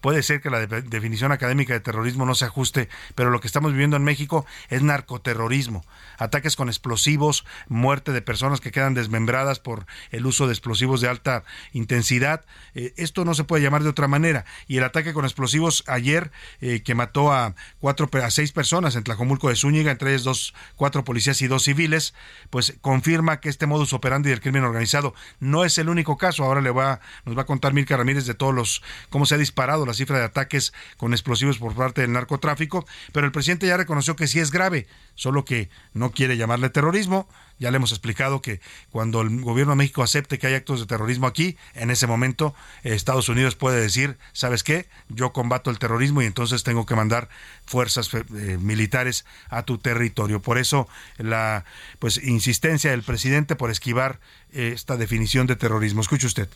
Puede ser que la definición académica de terrorismo no se ajuste, pero lo que estamos viviendo en México es narcoterrorismo. Ataques con explosivos, muerte de personas que quedan desmembradas por el uso de explosivos de alta intensidad. Eh, esto no se puede llamar de otra manera. Y el ataque con explosivos ayer, eh, que mató a cuatro a seis personas en Tlajomulco de Zúñiga, entre ellos dos, cuatro policías y dos civiles, pues confirma que este modus operandi del crimen organizado no es el único caso. Ahora le va, nos va a contar Mirka Ramírez de todos los, cómo se ha disparado la cifra de ataques con explosivos por parte del narcotráfico, pero el presidente ya reconoció que sí es grave, solo que no quiere llamarle terrorismo. Ya le hemos explicado que cuando el gobierno de México acepte que hay actos de terrorismo aquí, en ese momento eh, Estados Unidos puede decir, ¿sabes qué? Yo combato el terrorismo y entonces tengo que mandar fuerzas eh, militares a tu territorio. Por eso la pues insistencia del presidente por esquivar eh, esta definición de terrorismo. Escuche usted.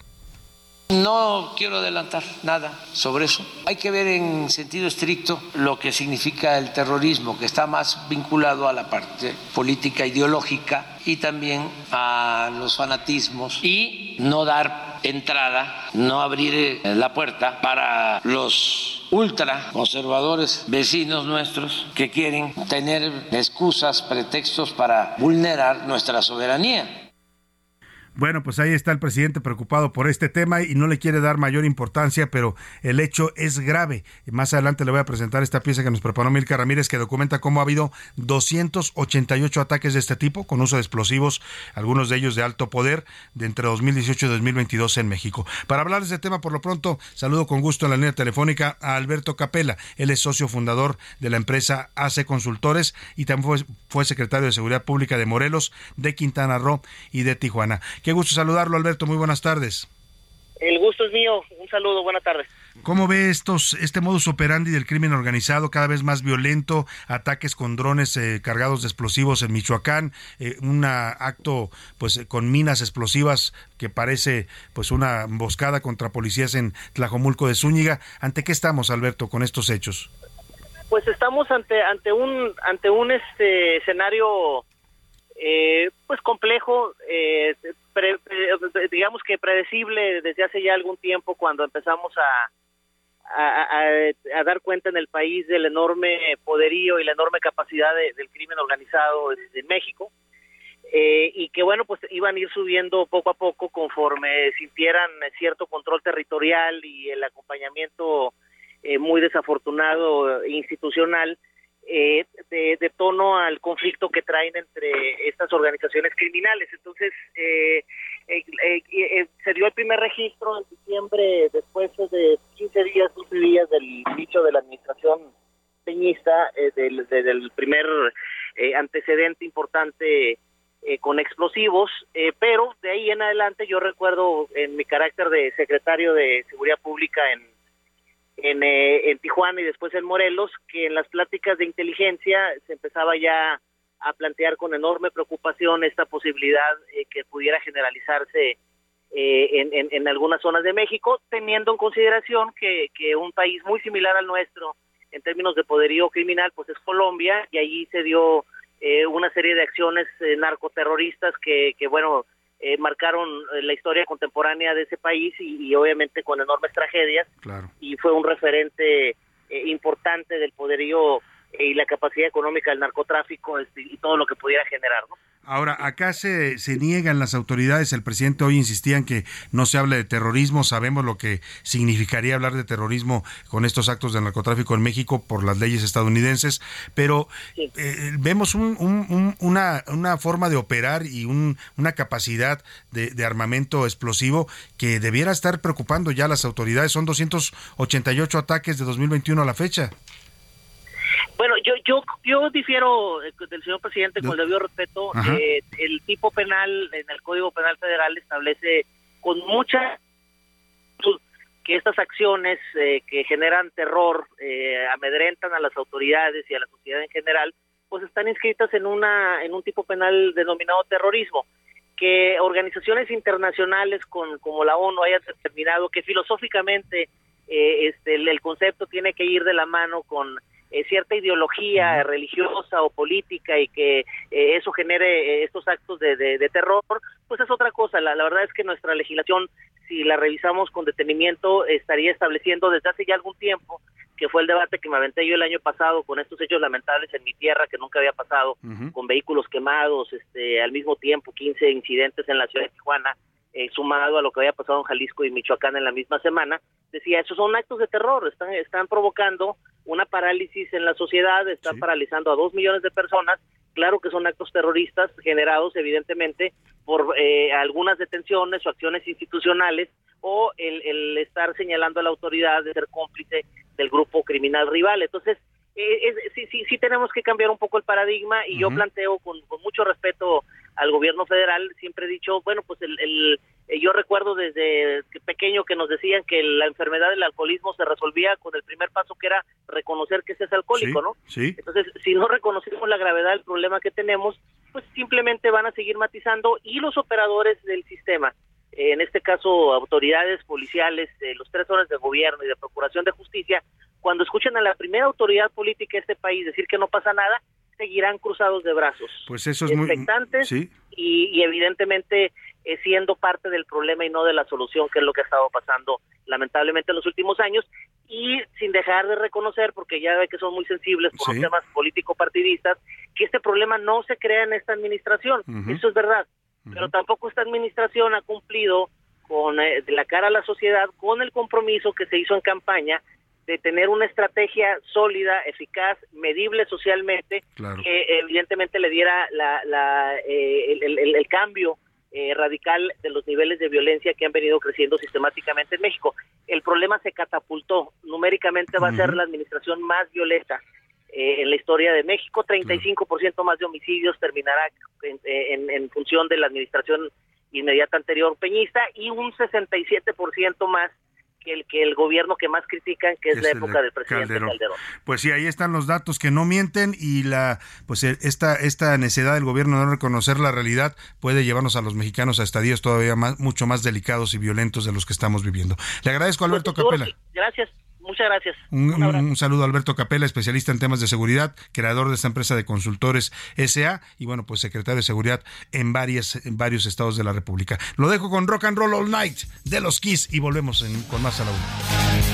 No quiero adelantar nada sobre eso. Hay que ver en sentido estricto lo que significa el terrorismo, que está más vinculado a la parte política ideológica y también a los fanatismos y no dar entrada, no abrir la puerta para los ultra conservadores vecinos nuestros que quieren tener excusas, pretextos para vulnerar nuestra soberanía. Bueno, pues ahí está el presidente preocupado por este tema y no le quiere dar mayor importancia, pero el hecho es grave. Más adelante le voy a presentar esta pieza que nos preparó Milka Ramírez, que documenta cómo ha habido 288 ataques de este tipo con uso de explosivos, algunos de ellos de alto poder, de entre 2018 y 2022 en México. Para hablar de este tema, por lo pronto, saludo con gusto en la línea telefónica a Alberto Capela. Él es socio fundador de la empresa AC Consultores y también fue secretario de Seguridad Pública de Morelos, de Quintana Roo y de Tijuana. Qué gusto saludarlo, Alberto. Muy buenas tardes. El gusto es mío. Un saludo. Buenas tardes. ¿Cómo ve estos, este modus operandi del crimen organizado cada vez más violento, ataques con drones eh, cargados de explosivos en Michoacán, eh, un acto pues con minas explosivas que parece pues una emboscada contra policías en Tlajomulco de Zúñiga? ¿Ante qué estamos, Alberto, con estos hechos? Pues estamos ante ante un ante un este escenario eh, pues complejo, eh, digamos que predecible desde hace ya algún tiempo cuando empezamos a, dar cuenta en el país del enorme poderío y la enorme capacidad del crimen organizado en, México. Eh, y que bueno, pues iban a ir subiendo poco a poco conforme sintieran cierto control territorial y el acompañamiento eh, muy desafortunado institucional eh, de, tono al conflicto que traen entre estas organizaciones criminales. Entonces, eh, eh, se dio el primer registro en diciembre, después de 15 días, 15 días del inicio de la administración peñista, del, del, primer antecedente importante con explosivos, pero de ahí en adelante yo recuerdo en mi carácter de secretario de Seguridad Pública en en, eh, en Tijuana y después en Morelos, que en las pláticas de inteligencia se empezaba ya a plantear con enorme preocupación esta posibilidad eh, que pudiera generalizarse eh, en, en, algunas zonas de México, teniendo en consideración que, que un país muy similar al nuestro en términos de poderío criminal, pues es Colombia, y allí se dio una serie de acciones narcoterroristas que, que, bueno, eh, marcaron eh, la historia contemporánea de ese país y, obviamente con enormes tragedias. Y fue un referente eh, importante del poderío y la capacidad económica del narcotráfico este, y todo lo que pudiera generar. ¿no? Ahora, acá se, se niegan las autoridades, el presidente hoy insistía en que no se hable de terrorismo, sabemos lo que significaría hablar de terrorismo con estos actos de narcotráfico en México por las leyes estadounidenses, pero eh, vemos una, una, forma de operar y una capacidad de, de, armamento explosivo que debiera estar preocupando ya a las autoridades. Son 288 ataques de 2021 a la fecha. Bueno, yo yo yo difiero eh, del señor presidente con el debido respeto. Eh, el tipo penal en el Código Penal Federal establece con mucha que estas acciones eh, que generan terror, amedrentan a las autoridades y a la sociedad en general, pues están inscritas en una en un tipo penal denominado terrorismo que organizaciones internacionales con, como la ONU hayan determinado que filosóficamente este, el, concepto tiene que ir de la mano con eh, cierta ideología religiosa o política y que eh, eso genere eh, estos actos de, de, terror, pues es otra cosa. La, la verdad es que nuestra legislación, si la revisamos con detenimiento, estaría estableciendo desde hace ya algún tiempo que fue el debate que me aventé yo el año pasado con estos hechos lamentables en mi tierra que nunca había pasado, con vehículos quemados, este, al mismo tiempo 15 incidentes en la ciudad de Tijuana, eh, sumado a lo que había pasado en Jalisco y Michoacán en la misma semana, decía, esos son actos de terror, están, están provocando una parálisis en la sociedad, están paralizando a dos millones de personas, claro que son actos terroristas generados evidentemente por eh, algunas detenciones o acciones institucionales o el, el, estar señalando a la autoridad de ser cómplice del grupo criminal rival. Entonces, eh, sí, sí, sí tenemos que cambiar un poco el paradigma y yo planteo con, con mucho respeto al gobierno federal, siempre he dicho, bueno, pues el, el eh, yo recuerdo desde pequeño que nos decían que la enfermedad del alcoholismo se resolvía con el primer paso que era reconocer que ese es alcohólico, ¿no? Sí. Entonces, si no reconocemos la gravedad del problema que tenemos, pues simplemente van a seguir matizando y los operadores del sistema, eh, en este caso autoridades policiales, eh, los tres órdenes de gobierno y de procuración de justicia, cuando escuchan a la primera autoridad política de este país decir que no pasa nada, seguirán cruzados de brazos. Pues eso es muy... Sí. Y, y evidentemente eh, siendo parte del problema y no de la solución, que es lo que ha estado pasando lamentablemente en los últimos años, y sin dejar de reconocer, porque ya ve que son muy sensibles por los temas político-partidistas, que este problema no se crea en esta administración, eso es verdad, pero tampoco esta administración ha cumplido con eh, la cara a la sociedad con el compromiso que se hizo en campaña de tener una estrategia sólida, eficaz, medible socialmente, que evidentemente le diera la, eh, el, cambio eh, radical de los niveles de violencia que han venido creciendo sistemáticamente en México. El problema se catapultó. Numéricamente va a ser la administración más violenta eh, en la historia de México. 35% más de homicidios terminará en, en, función de la administración inmediata anterior peñista y un 67% más que el, que el gobierno que más critican, que es, la época del presidente Calderón. Pues sí, ahí están los datos que no mienten y la pues eh, esta esta necesidad del gobierno de no reconocer la realidad puede llevarnos a los mexicanos a estadios todavía más mucho más delicados y violentos de los que estamos viviendo. Le agradezco a Alberto pues, Capela. Gracias. Muchas gracias. Un, saludo a Alberto Capela, especialista en temas de seguridad, creador de esta empresa de consultores SA y bueno, pues secretario de seguridad en, varias, en varios estados de la República. Lo dejo con Rock and Roll All Night de los Kiss y volvemos con más a la una.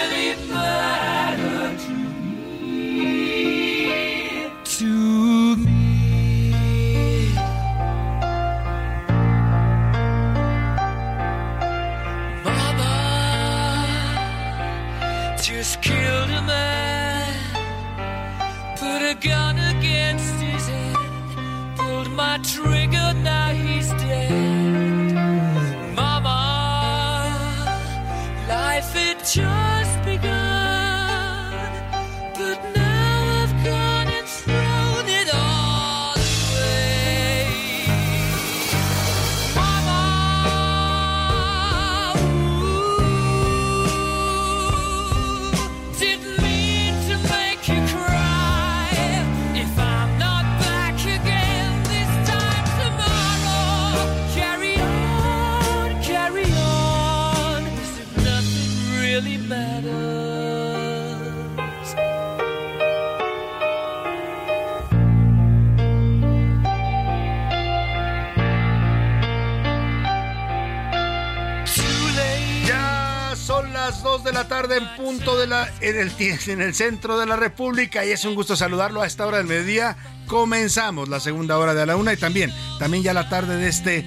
en punto de la en el, en el centro de la República y es un gusto saludarlo a esta hora del mediodía. Comenzamos la segunda hora de la una y también también ya la tarde de este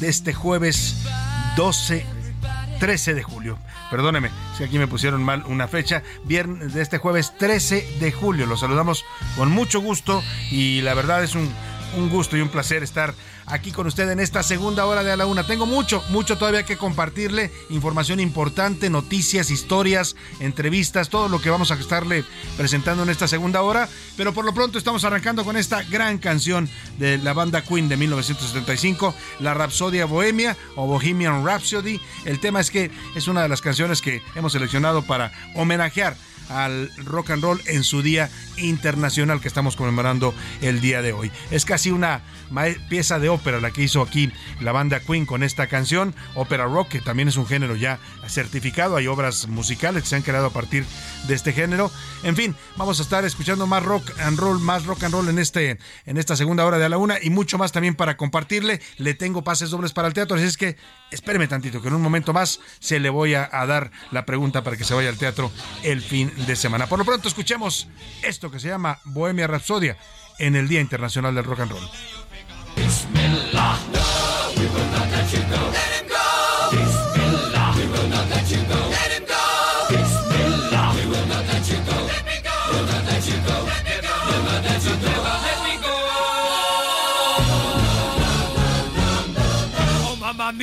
de este jueves 12 13 de julio. Perdóneme, si aquí me pusieron mal una fecha, viernes de este jueves 13 de julio. Los saludamos con mucho gusto y la verdad es un, un gusto y un placer estar aquí con usted en esta segunda hora de a la una. Tengo mucho, mucho todavía que compartirle, información importante, noticias, historias, entrevistas, todo lo que vamos a estarle presentando en esta segunda hora. Pero por lo pronto estamos arrancando con esta gran canción de la banda Queen de 1975, la Rapsodia Bohemia o Bohemian Rhapsody. El tema es que es una de las canciones que hemos seleccionado para homenajear al rock and roll en su día internacional que estamos conmemorando el día de hoy. Es casi una pieza de ópera la que hizo aquí la banda Queen con esta canción, ópera rock, que también es un género ya certificado, hay obras musicales que se han creado a partir de este género. En fin, vamos a estar escuchando más rock and roll, más rock and roll en este en esta segunda hora de a la una y mucho más también para compartirle. Le tengo pases dobles para el teatro, así es que espéreme tantito que en un momento más se le voy a, a dar la pregunta para que se vaya al teatro el fin de semana. Por lo pronto escuchemos esto que se llama Bohemia Rhapsodia en el Día Internacional del Rock and Roll.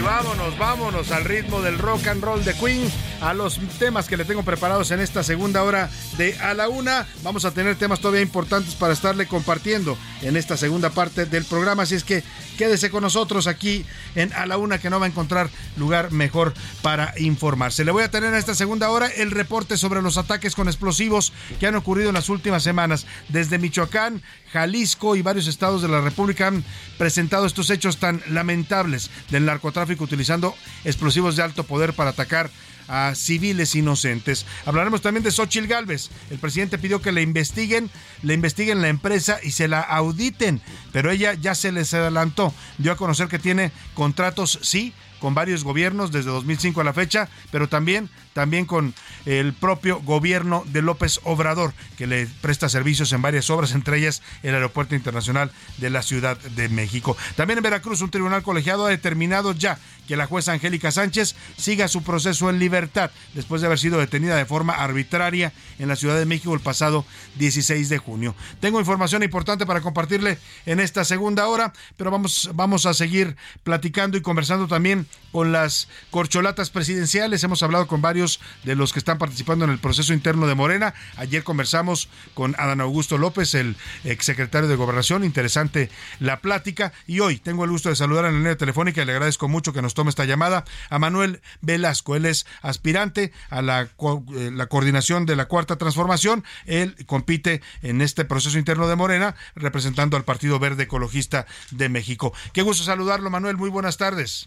Vámonos, vámonos al ritmo del rock and roll de Queen a los temas que le tengo preparados en esta segunda hora de A la Una. Vamos a tener temas todavía importantes para estarle compartiendo en esta segunda parte del programa. Así es que quédese con nosotros aquí en A la Una, que no va a encontrar lugar mejor para informarse. Le voy a tener en esta segunda hora el reporte sobre los ataques con explosivos que han ocurrido en las últimas semanas. Desde Michoacán, Jalisco y varios estados de la República han presentado estos hechos tan lamentables del narcotráfico utilizando explosivos de alto poder para atacar a civiles inocentes. Hablaremos también de Xochil Gálvez. El presidente pidió que le investiguen, le investiguen la empresa y se la auditen, pero ella ya se les adelantó. Dio a conocer que tiene contratos, sí, con varios gobiernos desde 2005 a la fecha, pero también, también con el propio gobierno de López Obrador, que le presta servicios en varias obras, entre ellas el Aeropuerto Internacional de la Ciudad de México. También en Veracruz, un tribunal colegiado ha determinado ya que la jueza Angélica Sánchez siga su proceso en libertad después de haber sido detenida de forma arbitraria en la Ciudad de México el pasado 16 de junio. Tengo información importante para compartirle en esta segunda hora, pero vamos, vamos a seguir platicando y conversando también con las corcholatas presidenciales. Hemos hablado con varios de los que están participando en el proceso interno de Morena. Ayer conversamos con Adán Augusto López, el exsecretario de Gobernación. Interesante la plática. Y hoy tengo el gusto de saludar en la línea telefónica y le agradezco mucho que nos tome esta llamada a Manuel Velasco. Él es aspirante a la, eh, la coordinación de la Cuarta Transformación. Él compite en este proceso interno de Morena representando al Partido Verde Ecologista de México. Qué gusto saludarlo, Manuel. Muy buenas tardes.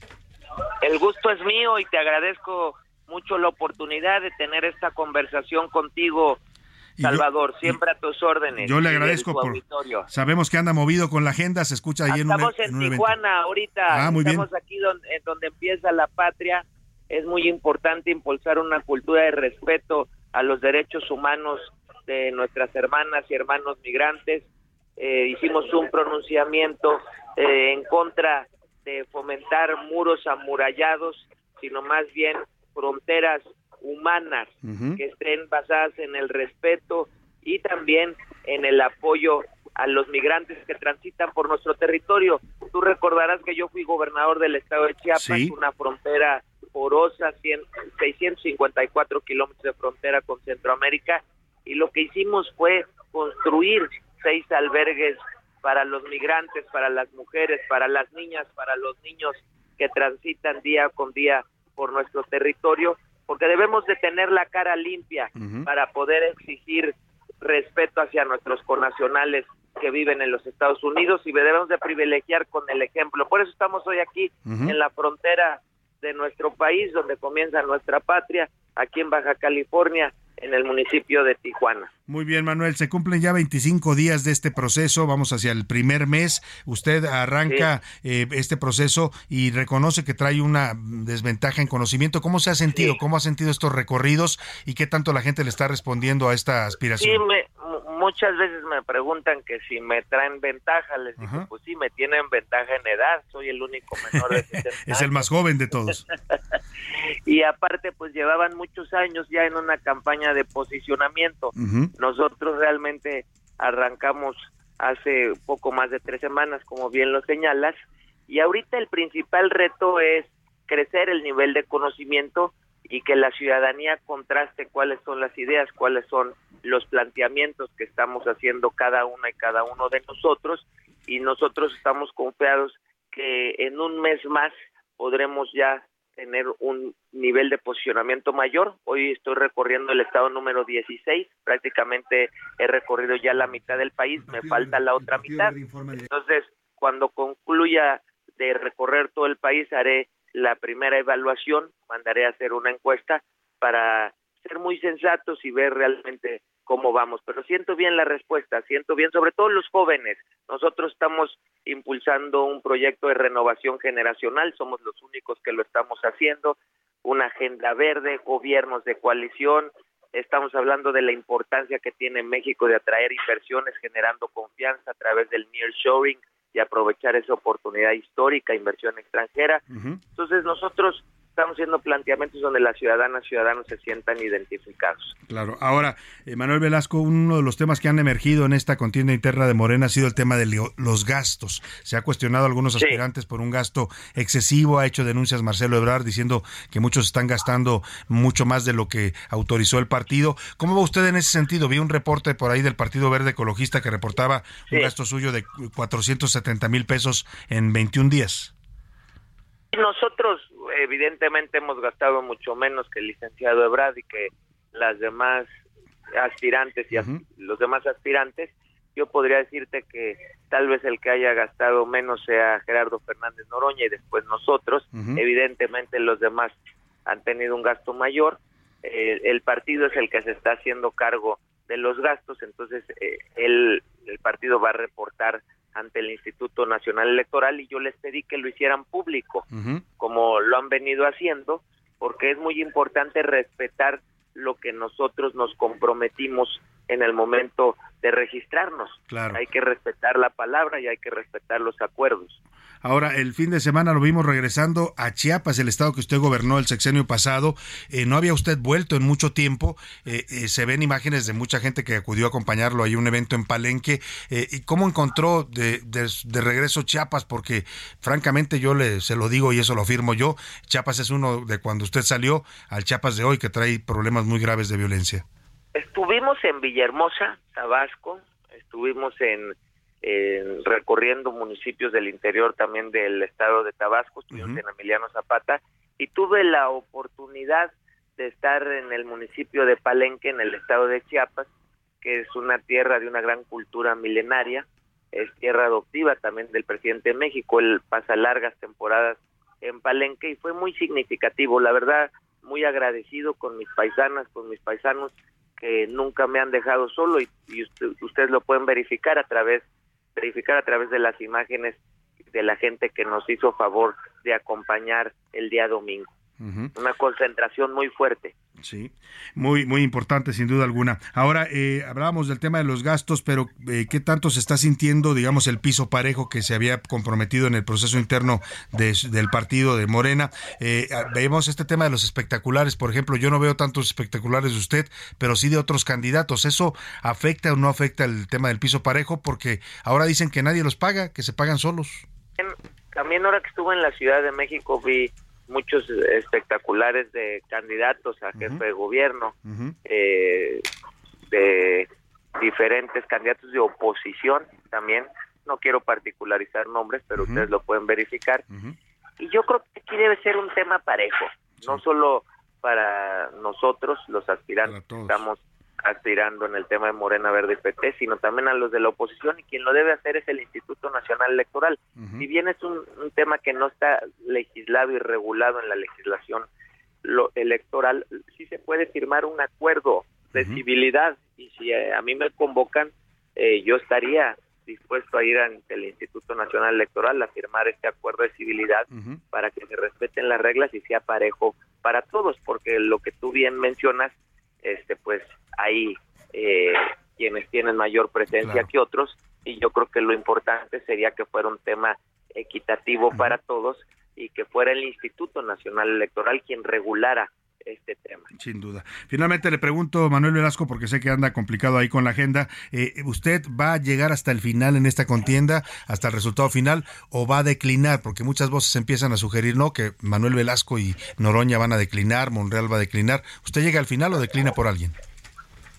El gusto es mío y te agradezco mucho la oportunidad de tener esta conversación contigo, Salvador, siempre a tus órdenes. Yo le agradezco por sabemos que anda movido con la agenda, se escucha ahí en Estamos en, Tijuana ahorita, ah, muy estamos aquí donde, donde empieza la patria. Es muy importante impulsar una cultura de respeto a los derechos humanos de nuestras hermanas y hermanos migrantes. Eh, hicimos un pronunciamiento eh, en contra de fomentar muros amurallados, sino más bien fronteras humanas que estén basadas en el respeto y también en el apoyo a los migrantes que transitan por nuestro territorio. Tú recordarás que yo fui gobernador del estado de Chiapas, una frontera porosa, 100, 654 kilómetros de frontera con Centroamérica, y lo que hicimos fue construir seis albergues para los migrantes, para las mujeres, para las niñas, para los niños que transitan día con día por nuestro territorio, porque debemos de tener la cara limpia para poder exigir respeto hacia nuestros connacionales que viven en los Estados Unidos y debemos de privilegiar con el ejemplo. Por eso estamos hoy aquí en la frontera de nuestro país, donde comienza nuestra patria, aquí en Baja California, en el municipio de Tijuana. Muy bien, Manuel, se cumplen ya 25 días de este proceso, vamos hacia el primer mes, usted arranca eh, este proceso y reconoce que trae una desventaja en conocimiento. ¿Cómo se ha sentido? ¿Cómo ha sentido estos recorridos y qué tanto la gente le está respondiendo a esta aspiración? Sí, me, muchas veces me preguntan que si me traen ventaja, les digo, pues sí, me tienen ventaja en edad, soy el único menor de 70 Es el más joven de todos. y aparte, pues llevaban muchos años ya en una campaña de posicionamiento. Nosotros realmente arrancamos hace poco más de tres semanas, como bien lo señalas, y ahorita el principal reto es crecer el nivel de conocimiento y que la ciudadanía contraste cuáles son las ideas, cuáles son los planteamientos que estamos haciendo cada una y cada uno de nosotros y nosotros estamos confiados que en un mes más podremos ya tener un nivel de posicionamiento mayor. Hoy estoy recorriendo el estado número 16, prácticamente he recorrido ya la mitad del país, me falta la otra mitad. Entonces, cuando concluya de recorrer todo el país, haré la primera evaluación, mandaré a hacer una encuesta para ser muy sensatos y ver realmente cómo vamos. Pero siento bien la respuesta, siento bien, sobre todo los jóvenes. Nosotros estamos impulsando un proyecto de renovación generacional, somos los únicos que lo estamos haciendo, una agenda verde, gobiernos de coalición, estamos hablando de la importancia que tiene México de atraer inversiones generando confianza a través del nearshoring, y aprovechar esa oportunidad histórica, inversión extranjera. Entonces nosotros estamos haciendo planteamientos donde las ciudadanas y ciudadanos se sientan identificados. Claro. Ahora, eh, Manuel Velasco, uno de los temas que han emergido en esta contienda interna de Morena ha sido el tema de los gastos. Se ha cuestionado a algunos aspirantes por un gasto excesivo. Ha hecho denuncias Marcelo Ebrard diciendo que muchos están gastando mucho más de lo que autorizó el partido. ¿Cómo va usted en ese sentido? Vi un reporte por ahí del Partido Verde Ecologista que reportaba un gasto suyo de 470 mil pesos en 21 días. Nosotros evidentemente hemos gastado mucho menos que el licenciado Ebrard y que las demás aspirantes y los demás aspirantes. Yo podría decirte que tal vez el que haya gastado menos sea Gerardo Fernández Noroña y después nosotros. Evidentemente los demás han tenido un gasto mayor. el partido es el que se está haciendo cargo de los gastos, entonces eh, el partido va a reportar ante el Instituto Nacional Electoral y yo les pedí que lo hicieran público, como lo han venido haciendo, porque es muy importante respetar lo que nosotros nos comprometimos en el momento de registrarnos. Hay que respetar la palabra y hay que respetar los acuerdos. Ahora, el fin de semana lo vimos regresando a Chiapas, el estado que usted gobernó el sexenio pasado. Eh, no había usted vuelto en mucho tiempo. Eh, eh, se ven imágenes de mucha gente que acudió a acompañarlo ahí un evento en Palenque. ¿Y cómo encontró de, regreso Chiapas? Porque francamente yo le, se lo digo y eso lo afirmo yo. Chiapas es uno de cuando usted salió al Chiapas de hoy que trae problemas muy graves de violencia. Estuvimos en Villahermosa, Tabasco. Estuvimos en recorriendo municipios del interior también del estado de Tabasco, estuvimos en Emiliano Zapata y tuve la oportunidad de estar en el municipio de Palenque, en el estado de Chiapas, que es una tierra de una gran cultura milenaria, es tierra adoptiva también del presidente de México, él pasa largas temporadas en Palenque y fue muy significativo, la verdad, muy agradecido con mis paisanas, con mis paisanos que nunca me han dejado solo y, ustedes lo pueden verificar a través verificar a través de las imágenes de la gente que nos hizo favor de acompañar el día domingo. Una concentración muy fuerte. Sí, muy, muy importante sin duda alguna. Ahora, eh, hablábamos del tema de los gastos, pero eh, ¿qué tanto se está sintiendo, digamos, el piso parejo que se había comprometido en el proceso interno del partido de Morena? Eh, vemos este tema de los espectaculares, por ejemplo, yo no veo tantos espectaculares de usted, pero sí de otros candidatos. ¿Eso afecta o no afecta el tema del piso parejo? Porque ahora dicen que nadie los paga, que se pagan solos. También ahora que estuve en la Ciudad de México vi muchos espectaculares de candidatos a jefe de gobierno, eh, de diferentes candidatos de oposición también. No quiero particularizar nombres, pero ustedes lo pueden verificar. Y yo creo que aquí debe ser un tema parejo, no solo para nosotros, los aspirantes, estamos aspirando en el tema de Morena Verde y PT, sino también a los de la oposición y quien lo debe hacer es el Instituto Nacional Electoral. Si bien es un, tema que no está legislado y regulado en la legislación lo electoral, sí se puede firmar un acuerdo de civilidad y si eh, a mí me convocan, eh, yo estaría dispuesto a ir ante el Instituto Nacional Electoral a firmar este acuerdo de civilidad para que se respeten las reglas y sea parejo para todos, porque lo que tú bien mencionas, este pues hay eh, quienes tienen mayor presencia que otros y yo creo que lo importante sería que fuera un tema equitativo para todos y que fuera el Instituto Nacional Electoral quien regulara este tema. Sin duda. Finalmente le pregunto, Manuel Velasco, porque sé que anda complicado ahí con la agenda, eh, ¿usted va a llegar hasta el final en esta contienda, hasta el resultado final, o va a declinar? Porque muchas voces empiezan a sugerir, ¿no? Que Manuel Velasco y Noroña van a declinar, Monreal va a declinar. ¿Usted llega al final o declina por alguien?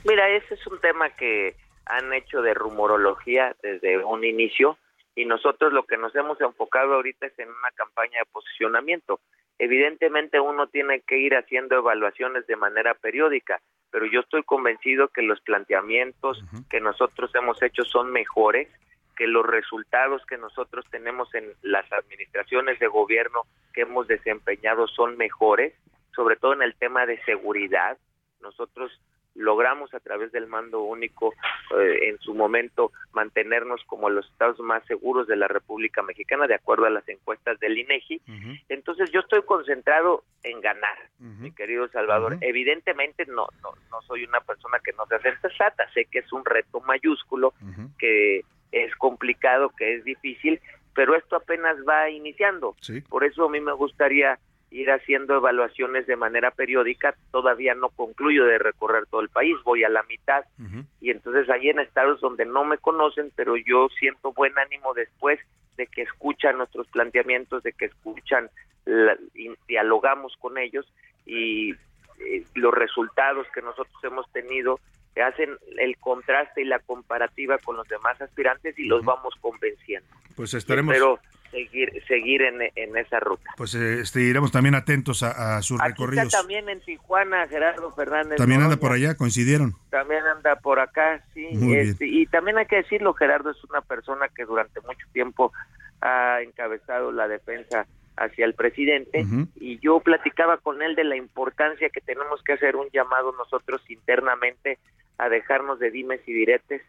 Mira, ese es un tema que han hecho de rumorología desde un inicio y nosotros lo que nos hemos enfocado ahorita es en una campaña de posicionamiento. Evidentemente uno tiene que ir haciendo evaluaciones de manera periódica, pero yo estoy convencido que los planteamientos que nosotros hemos hecho son mejores, que los resultados que nosotros tenemos en las administraciones de gobierno que hemos desempeñado son mejores, sobre todo en el tema de seguridad. Nosotros logramos a través del mando único eh, en su momento mantenernos como los estados más seguros de la República Mexicana de acuerdo a las encuestas del INEGI. Entonces yo estoy concentrado en ganar, mi querido Salvador. Evidentemente no, no no soy una persona que no se hace sensata, sé que es un reto mayúsculo, que es complicado, que es difícil, pero esto apenas va iniciando. Por eso a mí me gustaría ir haciendo evaluaciones de manera periódica. Todavía no concluyo de recorrer todo el país, voy a la mitad. Y entonces hay en estados donde no me conocen, pero yo siento buen ánimo después de que escuchan nuestros planteamientos, de que escuchan, la- y dialogamos con ellos y eh, los resultados que nosotros hemos tenido hacen el contraste y la comparativa con los demás aspirantes y los vamos convenciendo. Pues estaremos, Pero seguir seguir en, en esa ruta. pues este, iremos también atentos a, a sus Aquí recorridos. está también en Tijuana Gerardo Fernández. También anda por allá, coincidieron. También anda por acá, sí. Este, y también hay que decirlo, Gerardo es una persona que durante mucho tiempo ha encabezado la defensa hacia el presidente y yo platicaba con él de la importancia que tenemos que hacer un llamado nosotros internamente a dejarnos de dimes y diretes,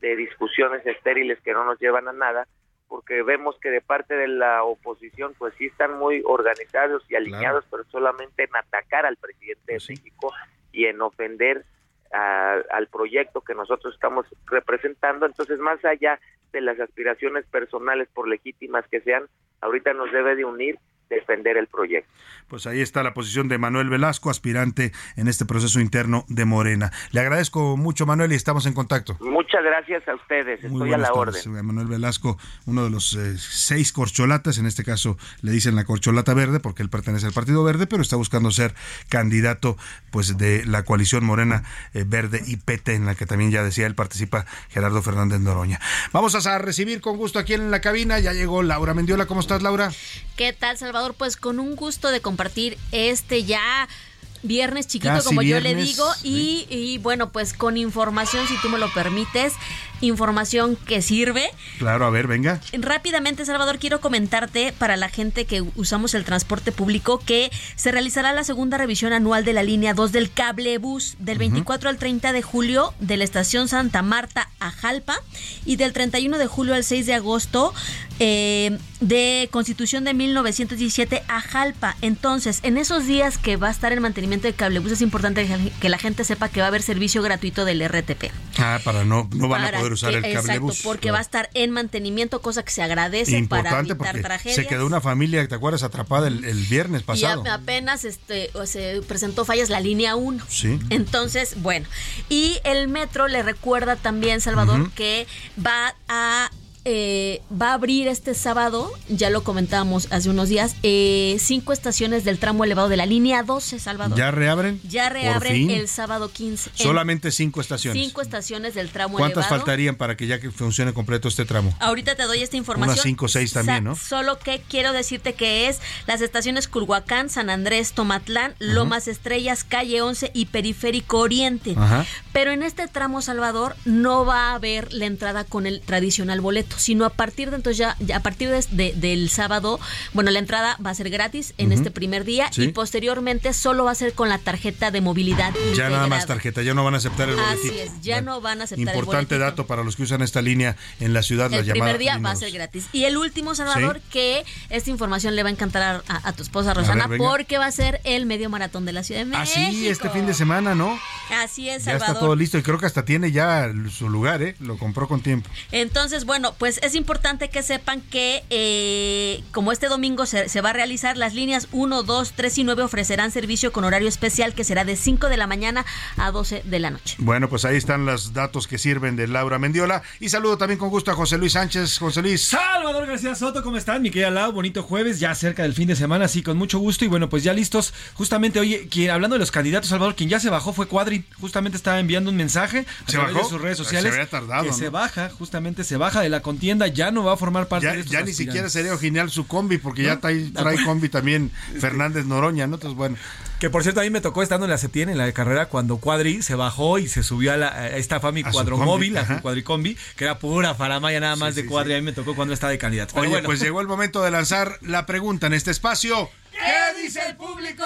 de discusiones estériles que no nos llevan a nada, porque vemos que de parte de la oposición pues sí están muy organizados y alineados, pero solamente en atacar al presidente de México y en ofender a- al proyecto que nosotros estamos representando. Entonces, más allá de las aspiraciones personales, por legítimas que sean, ahorita nos debe de unir defender el proyecto. Pues ahí está la posición de Manuel Velasco, aspirante en este proceso interno de Morena. Le agradezco mucho, Manuel, y estamos en contacto. Muchas gracias a ustedes, Muy estoy a la tardes. orden. Manuel Velasco, uno de los eh, seis corcholatas, en este caso le dicen la corcholata verde porque él pertenece al Partido Verde, pero está buscando ser candidato pues de la coalición Morena eh, Verde y PT, en la que también ya decía él participa Gerardo Fernández Noroña. Vamos a recibir con gusto aquí en la cabina, ya llegó Laura Mendiola, ¿cómo estás Laura? ¿Qué tal, Salvador? Pues con un gusto de compartir este ya viernes chiquito, Casi como yo le digo, y, y bueno, pues con información, si tú me lo permites, información que sirve. Claro, a ver, venga. Rápidamente, Salvador, quiero comentarte para la gente que usamos el transporte público que se realizará la segunda revisión anual de la línea 2 del cable bus del 24 al 30 de julio de la estación Santa Marta a Jalpa y del 31 de julio al 6 de agosto eh, de Constitución de 1917 a Jalpa. Entonces, en esos días que va a estar el mantenimiento del cablebús es importante que- la gente sepa que va a haber servicio gratuito del RTP. Ah, para no, no van a poder usar el Exacto, cablebus. porque va a estar en mantenimiento, cosa que se agradece para Importante evitar porque tragedias. se quedó una familia, ¿te acuerdas? Atrapada el, el viernes pasado. apenas este, se presentó fallas la línea 1. Sí. Entonces, bueno. Y el metro le recuerda también, Salvador, que va a. eh, va a abrir este sábado, ya lo comentábamos hace unos días, eh, cinco estaciones del tramo elevado de la línea 12, Salvador. ¿Ya reabren? Ya reabren el sábado 15. En Solamente cinco estaciones. Cinco estaciones del tramo ¿Cuántas elevado. faltarían para que ya que funcione completo este tramo? Ahorita te doy esta información. Unas cinco o seis también, ¿no? Solo que quiero decirte que es las estaciones Culhuacán, San Andrés, Tomatlán, Lomas Estrellas, Calle 11 y Periférico Oriente. Pero en este tramo, Salvador, no va a haber la entrada con el tradicional boleto, sino a partir de entonces ya, ya a partir de- de- del sábado, bueno, la entrada va a ser gratis en este primer día Sí. y posteriormente solo va a ser con la tarjeta de movilidad. Ya nada más tarjeta, ya no van a aceptar el boletito. Así es, ya no van a aceptar el Importante dato para los que usan esta línea en la ciudad, la El llamada primer día va a ser gratis. Y el último, Salvador, que esta información le va a encantar a, a- a tu esposa Rosana, ver, porque va a ser el medio maratón de la Ciudad de México. Ah, sí, este fin de semana, ¿no? Así es, Ya Salvador. está todo listo y creo que hasta tiene ya su lugar, ¿eh? Lo compró con tiempo. Entonces, bueno, pues es importante que sepan que eh, como este domingo se, se va a realizar, las líneas 1, 2, 3 y 9 ofrecerán servicio con horario especial que será de 5 de la mañana a 12 de la noche. Bueno, pues ahí están los datos que sirven de Laura Mendiola. Y saludo también con gusto a José Luis Sánchez. José Luis. Salvador García Soto, ¿cómo están? Mi querida Lau, bonito jueves, ya cerca del fin de semana, sí, con mucho gusto. Y bueno, pues ya listos. Justamente, oye, quien, hablando de los candidatos, Salvador, quien ya se bajó fue Cuadri. Justamente estaba enviando un mensaje a ¿Se través bajó? de sus redes Se sociales. había tardado, Que ¿no? se baja, justamente se baja de la contienda, ya no va a formar parte Ya, de estos ya ni siquiera sería original su combi, porque ya trae, trae combi también Fernández Noroña, ¿no? Entonces, bueno. Que por cierto, a mí me tocó estando en la Septién, en la carrera, cuando Cuadri se bajó y se subió a, la, a esta Fami A Cuadromóvil, combi, a su cuadricombi, que era pura faramaya nada más de Cuadri. A mí me tocó cuando estaba de candidato. Oye, bueno. pues llegó el momento de lanzar la pregunta en este espacio. ¿Qué dice el público?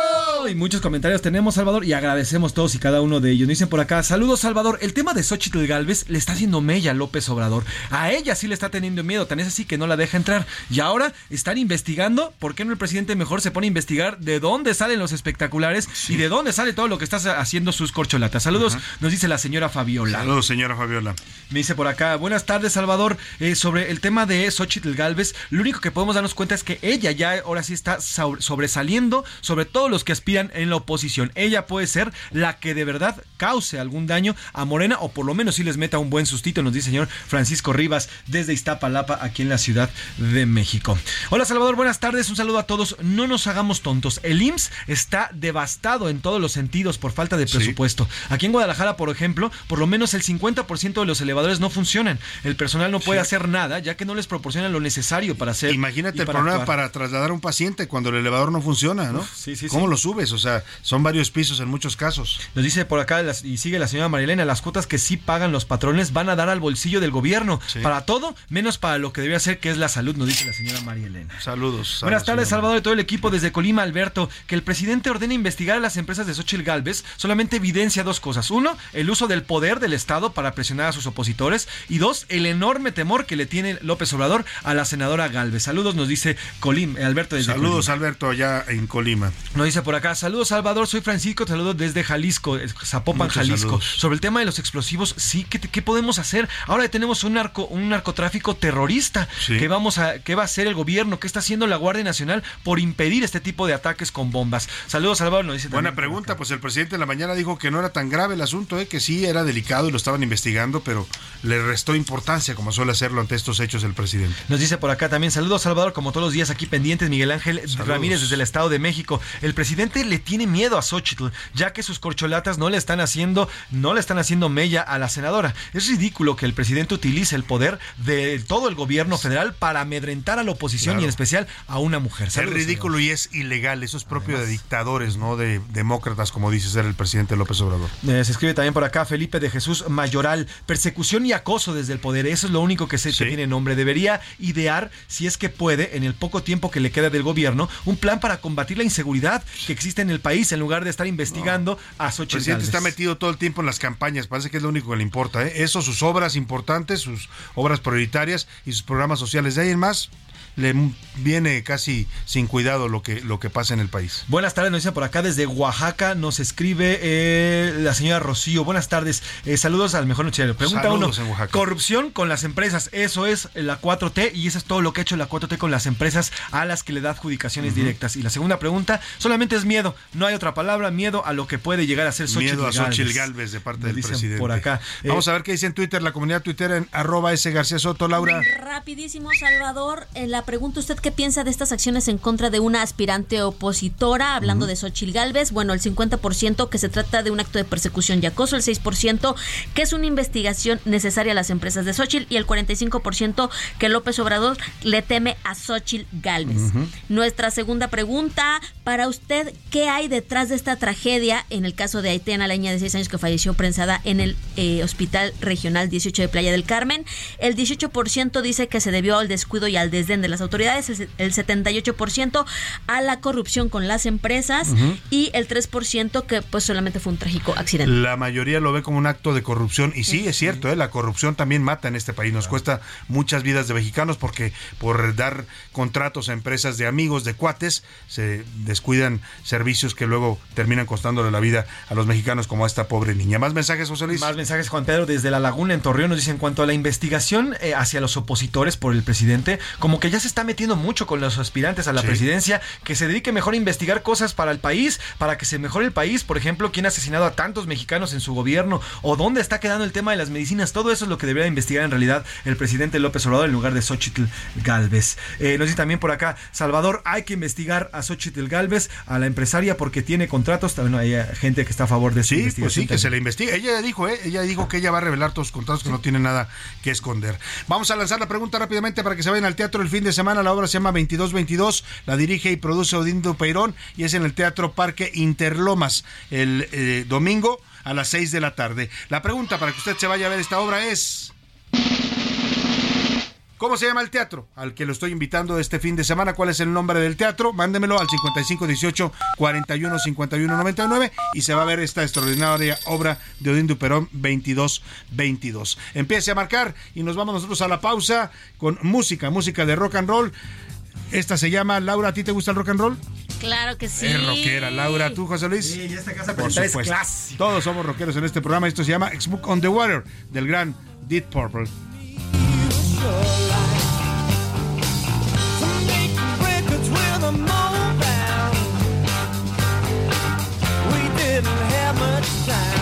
Y muchos comentarios tenemos, Salvador, y agradecemos todos y cada uno de ellos. Nos dicen por acá, saludos, Salvador. El tema de Xochitl Galvez le está haciendo mella a López Obrador. A ella sí le está teniendo miedo, tan es así que no la deja entrar. Y ahora están investigando, ¿por qué no el presidente mejor se pone a investigar de dónde salen los espectaculares y de dónde sale todo lo que está haciendo sus corcholatas? Saludos, nos dice la señora Fabiola. Saludos, señora Fabiola. Me dice por acá, buenas tardes Salvador, Eh, sobre el tema de Xochitl Galvez, lo único que podemos darnos cuenta es que ella ya ahora sí está sau- sobresaliendo sobre todos los que aspiran en la oposición. Ella puede ser la que de verdad cause algún daño a Morena o por lo menos si les meta un buen sustito, nos dice el señor Francisco Rivas desde Iztapalapa, aquí en la Ciudad de México. Hola Salvador, buenas tardes, un saludo a todos. No nos hagamos tontos. El IMSS está devastado en todos los sentidos por falta de presupuesto. Aquí en Guadalajara, por ejemplo, por lo menos el 50% de los elevadores no funcionan. El personal no puede hacer nada ya que no les proporcionan lo necesario para hacer. Imagínate el problema para trasladar a un paciente cuando el elevador no funciona, ¿no? sí, sí, ¿Cómo lo subes? O sea, son varios pisos en muchos casos. Nos dice por acá y sigue la señora Marilena, las cuotas que sí pagan los patrones van a dar al bolsillo del gobierno. Para todo, menos para lo que debería ser, que es la salud, nos dice la señora María Elena. Saludos. Buenas tardes, Salvador y todo el equipo desde Colima, Alberto. Que el presidente ordene investigar a las empresas de Xochitl Galvez solamente evidencia dos cosas. Uno, el uso del poder del Estado para presionar a sus opositores. Y dos, el enorme temor que le tiene López Obrador a la senadora Galvez. Saludos, nos dice Colima, eh, Alberto desde Saludos, Alberto, allá en Colima. Nos dice por acá, saludos, Salvador, soy Francisco, saludos desde Jalisco, Zapopan, Jalisco. Sobre el tema de los explosivos, sí, ¿qué, qué podemos hacer? Ahora tenemos un narco, un narcotráfico terrorista que vamos a, que va a hacer el gobierno, qué está haciendo la Guardia Nacional por impedir este tipo de ataques con bombas. Saludos, Salvador. Nos dice Buena pregunta, pues el presidente en la mañana dijo que no era tan grave el asunto, ¿eh? que sí era delicado y lo estaban investigando, pero le restó importancia, como suele hacerlo ante estos hechos el presidente. Nos dice por acá también, saludos, Salvador, como todos los días aquí pendientes, Miguel Ángel Ramírez desde el Estado de México. El presidente le tiene miedo a Xochitl, ya que sus corcholatas no le están haciendo, no le están haciendo mella a la senadora. Es ridículo que el presidente utilice el poder de todo el gobierno federal para amedrentar a la oposición y en especial a una mujer. es ridículo y es ilegal. Eso es propio de dictadores, no de demócratas, como dice ser el presidente López Obrador. Eh, se escribe también por acá Felipe de Jesús Mayoral. Persecución y acoso desde el poder. Eso es lo único que se tiene nombre. Debería idear, si es que puede, en el poco tiempo que le queda del gobierno, un plan para combatir la inseguridad que existe en el país en lugar de estar investigando a Xochitl. El presidente está metido todo el tiempo en las campañas. Parece que es lo único que le importa. ¿eh? Eso, sus obras importantes, sus obras prioritarias y sus programas sociales. De ahí en más, le viene casi sin cuidado lo que, lo que pasa en el país. Buenas tardes, nos dice por acá desde Oaxaca, nos escribe eh, la señora Rocío. Buenas tardes, eh, saludos al mejor noticiero. Pregunta uno, corrupción con las empresas, eso es la 4T y eso es todo lo que ha hecho la 4T con las empresas a las que le da adjudicaciones directas. Y la segunda pregunta, solamente es miedo, no hay otra palabra, miedo a lo que puede llegar a ser Xochitl Miedo a Xochitl Galvez de parte del presidente. Por acá. Vamos a ver qué dice en Twitter, la comunidad Twitter en arroba S García Soto, Laura. Rapidísimo, Salvador, en la pregunta usted qué piensa de estas acciones en contra de una aspirante opositora, hablando de Xochil Gálvez. Bueno, el 50% que se trata de un acto de persecución y acoso, el 6% que es una investigación necesaria a las empresas de Xochitl y el 45% que López Obrador le teme a Xochil Gálvez. Nuestra segunda pregunta para usted, ¿qué hay detrás de esta tragedia en el caso de Aitena, la niña de 6 años que falleció prensada en el eh, Hospital Regional 18 de Playa del Carmen? El 18% dice que se debió al descuido y al desdén de las autoridades, el 78% a la corrupción con las empresas y el 3% que pues solamente fue un trágico accidente. La mayoría lo ve como un acto de corrupción y sí, es cierto, ¿eh? la corrupción también mata en este país, nos cuesta muchas vidas de mexicanos porque por dar contratos a empresas de amigos, de cuates, se descuidan servicios que luego terminan costándole la vida a los mexicanos como a esta pobre niña. Más mensajes, José Luis. Más mensajes, Juan Pedro, desde La Laguna en Torreón nos dice en cuanto a la investigación eh, hacia los opositores por el presidente, como que ya se está metiendo mucho con los aspirantes a la presidencia, que se dedique mejor a investigar cosas para el país, para que se mejore el país, por ejemplo, quién ha asesinado a tantos mexicanos en su gobierno o dónde está quedando el tema de las medicinas, todo eso es lo que debería investigar en realidad el presidente López Obrador en lugar de Xochitl Galvez. Eh, nos dice también por acá, Salvador, hay que investigar a Xochitl Galvez, a la empresaria, porque tiene contratos, también hay gente que está a favor de su sí, Pues sí, que se le investigue. Ella dijo, ¿eh? ella dijo que ella va a revelar todos los contratos que no tiene nada que esconder. Vamos a lanzar la pregunta rápidamente para que se vayan al teatro el fin de semana. La obra se llama 2222, la dirige y produce Odindo Peirón y es en el Teatro Parque Interlomas el eh, domingo a las 6 de la tarde. La pregunta para que usted se vaya a ver esta obra es... ¿Cómo se llama el teatro al que lo estoy invitando este fin de semana? ¿Cuál es el nombre del teatro? Mándemelo al 5518 41 51 99 y se va a ver esta extraordinaria obra de Odín Duperón 2222. Empiece a marcar y nos vamos nosotros a la pausa con música, música de rock and roll. Esta se llama Laura, ¿a ti te gusta el rock and roll? Claro que sí. Es rockera, Laura. ¿Tú, José Luis? Sí, esta casa Por es supuesto. clásica. Todos somos rockeros en este programa. Esto se llama Smoke on the Water del gran Deep Purple. time.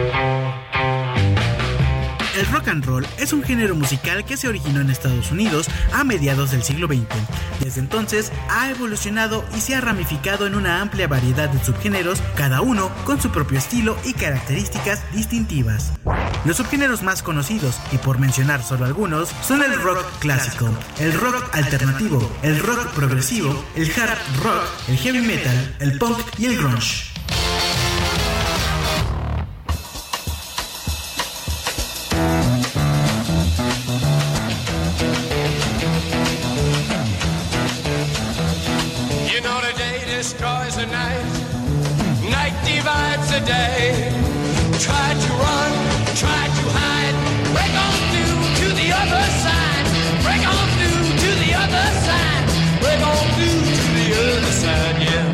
El rock and roll es un género musical que se originó en Estados Unidos a mediados del siglo XX. Desde entonces ha evolucionado y se ha ramificado en una amplia variedad de subgéneros, cada uno con su propio estilo y características distintivas. Los subgéneros más conocidos, y por mencionar solo algunos, son el rock clásico, el rock alternativo, el rock progresivo, el hard rock, el heavy metal, el punk y el grunge. Try to hide, break on through to the other side, break on through to the other side, break on through to the other side, yeah.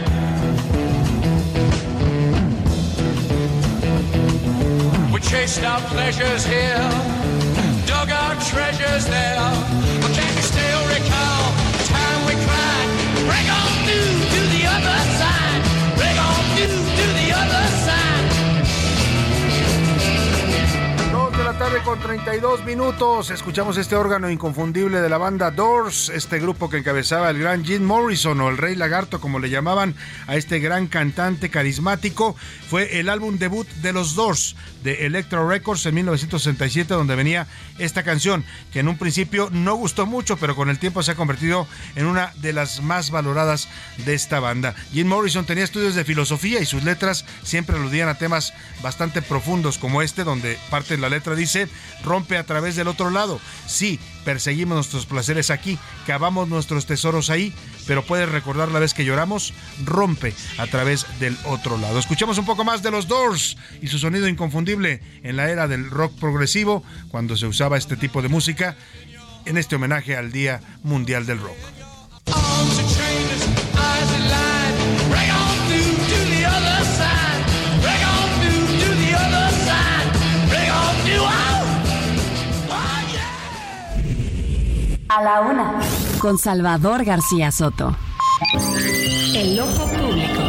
We chased our pleasures here, dug our treasures there. Tarde con 32 minutos. Escuchamos este órgano inconfundible de la banda Doors, este grupo que encabezaba el gran Jim Morrison o el Rey Lagarto, como le llamaban a este gran cantante carismático. Fue el álbum debut de los Doors de Electro Records en 1967, donde venía esta canción, que en un principio no gustó mucho, pero con el tiempo se ha convertido en una de las más valoradas de esta banda. Jim Morrison tenía estudios de filosofía y sus letras siempre aludían a temas bastante profundos como este, donde parte de la letra dice, rompe a través del otro lado. Sí, perseguimos nuestros placeres aquí, cavamos nuestros tesoros ahí, pero puedes recordar la vez que lloramos, rompe a través del otro lado. Escuchamos un poco más de los Doors y su sonido inconfundible en la era del rock progresivo, cuando se usaba este tipo de música, en este homenaje al Día Mundial del Rock. A la Una con Salvador García Soto. El ojo público.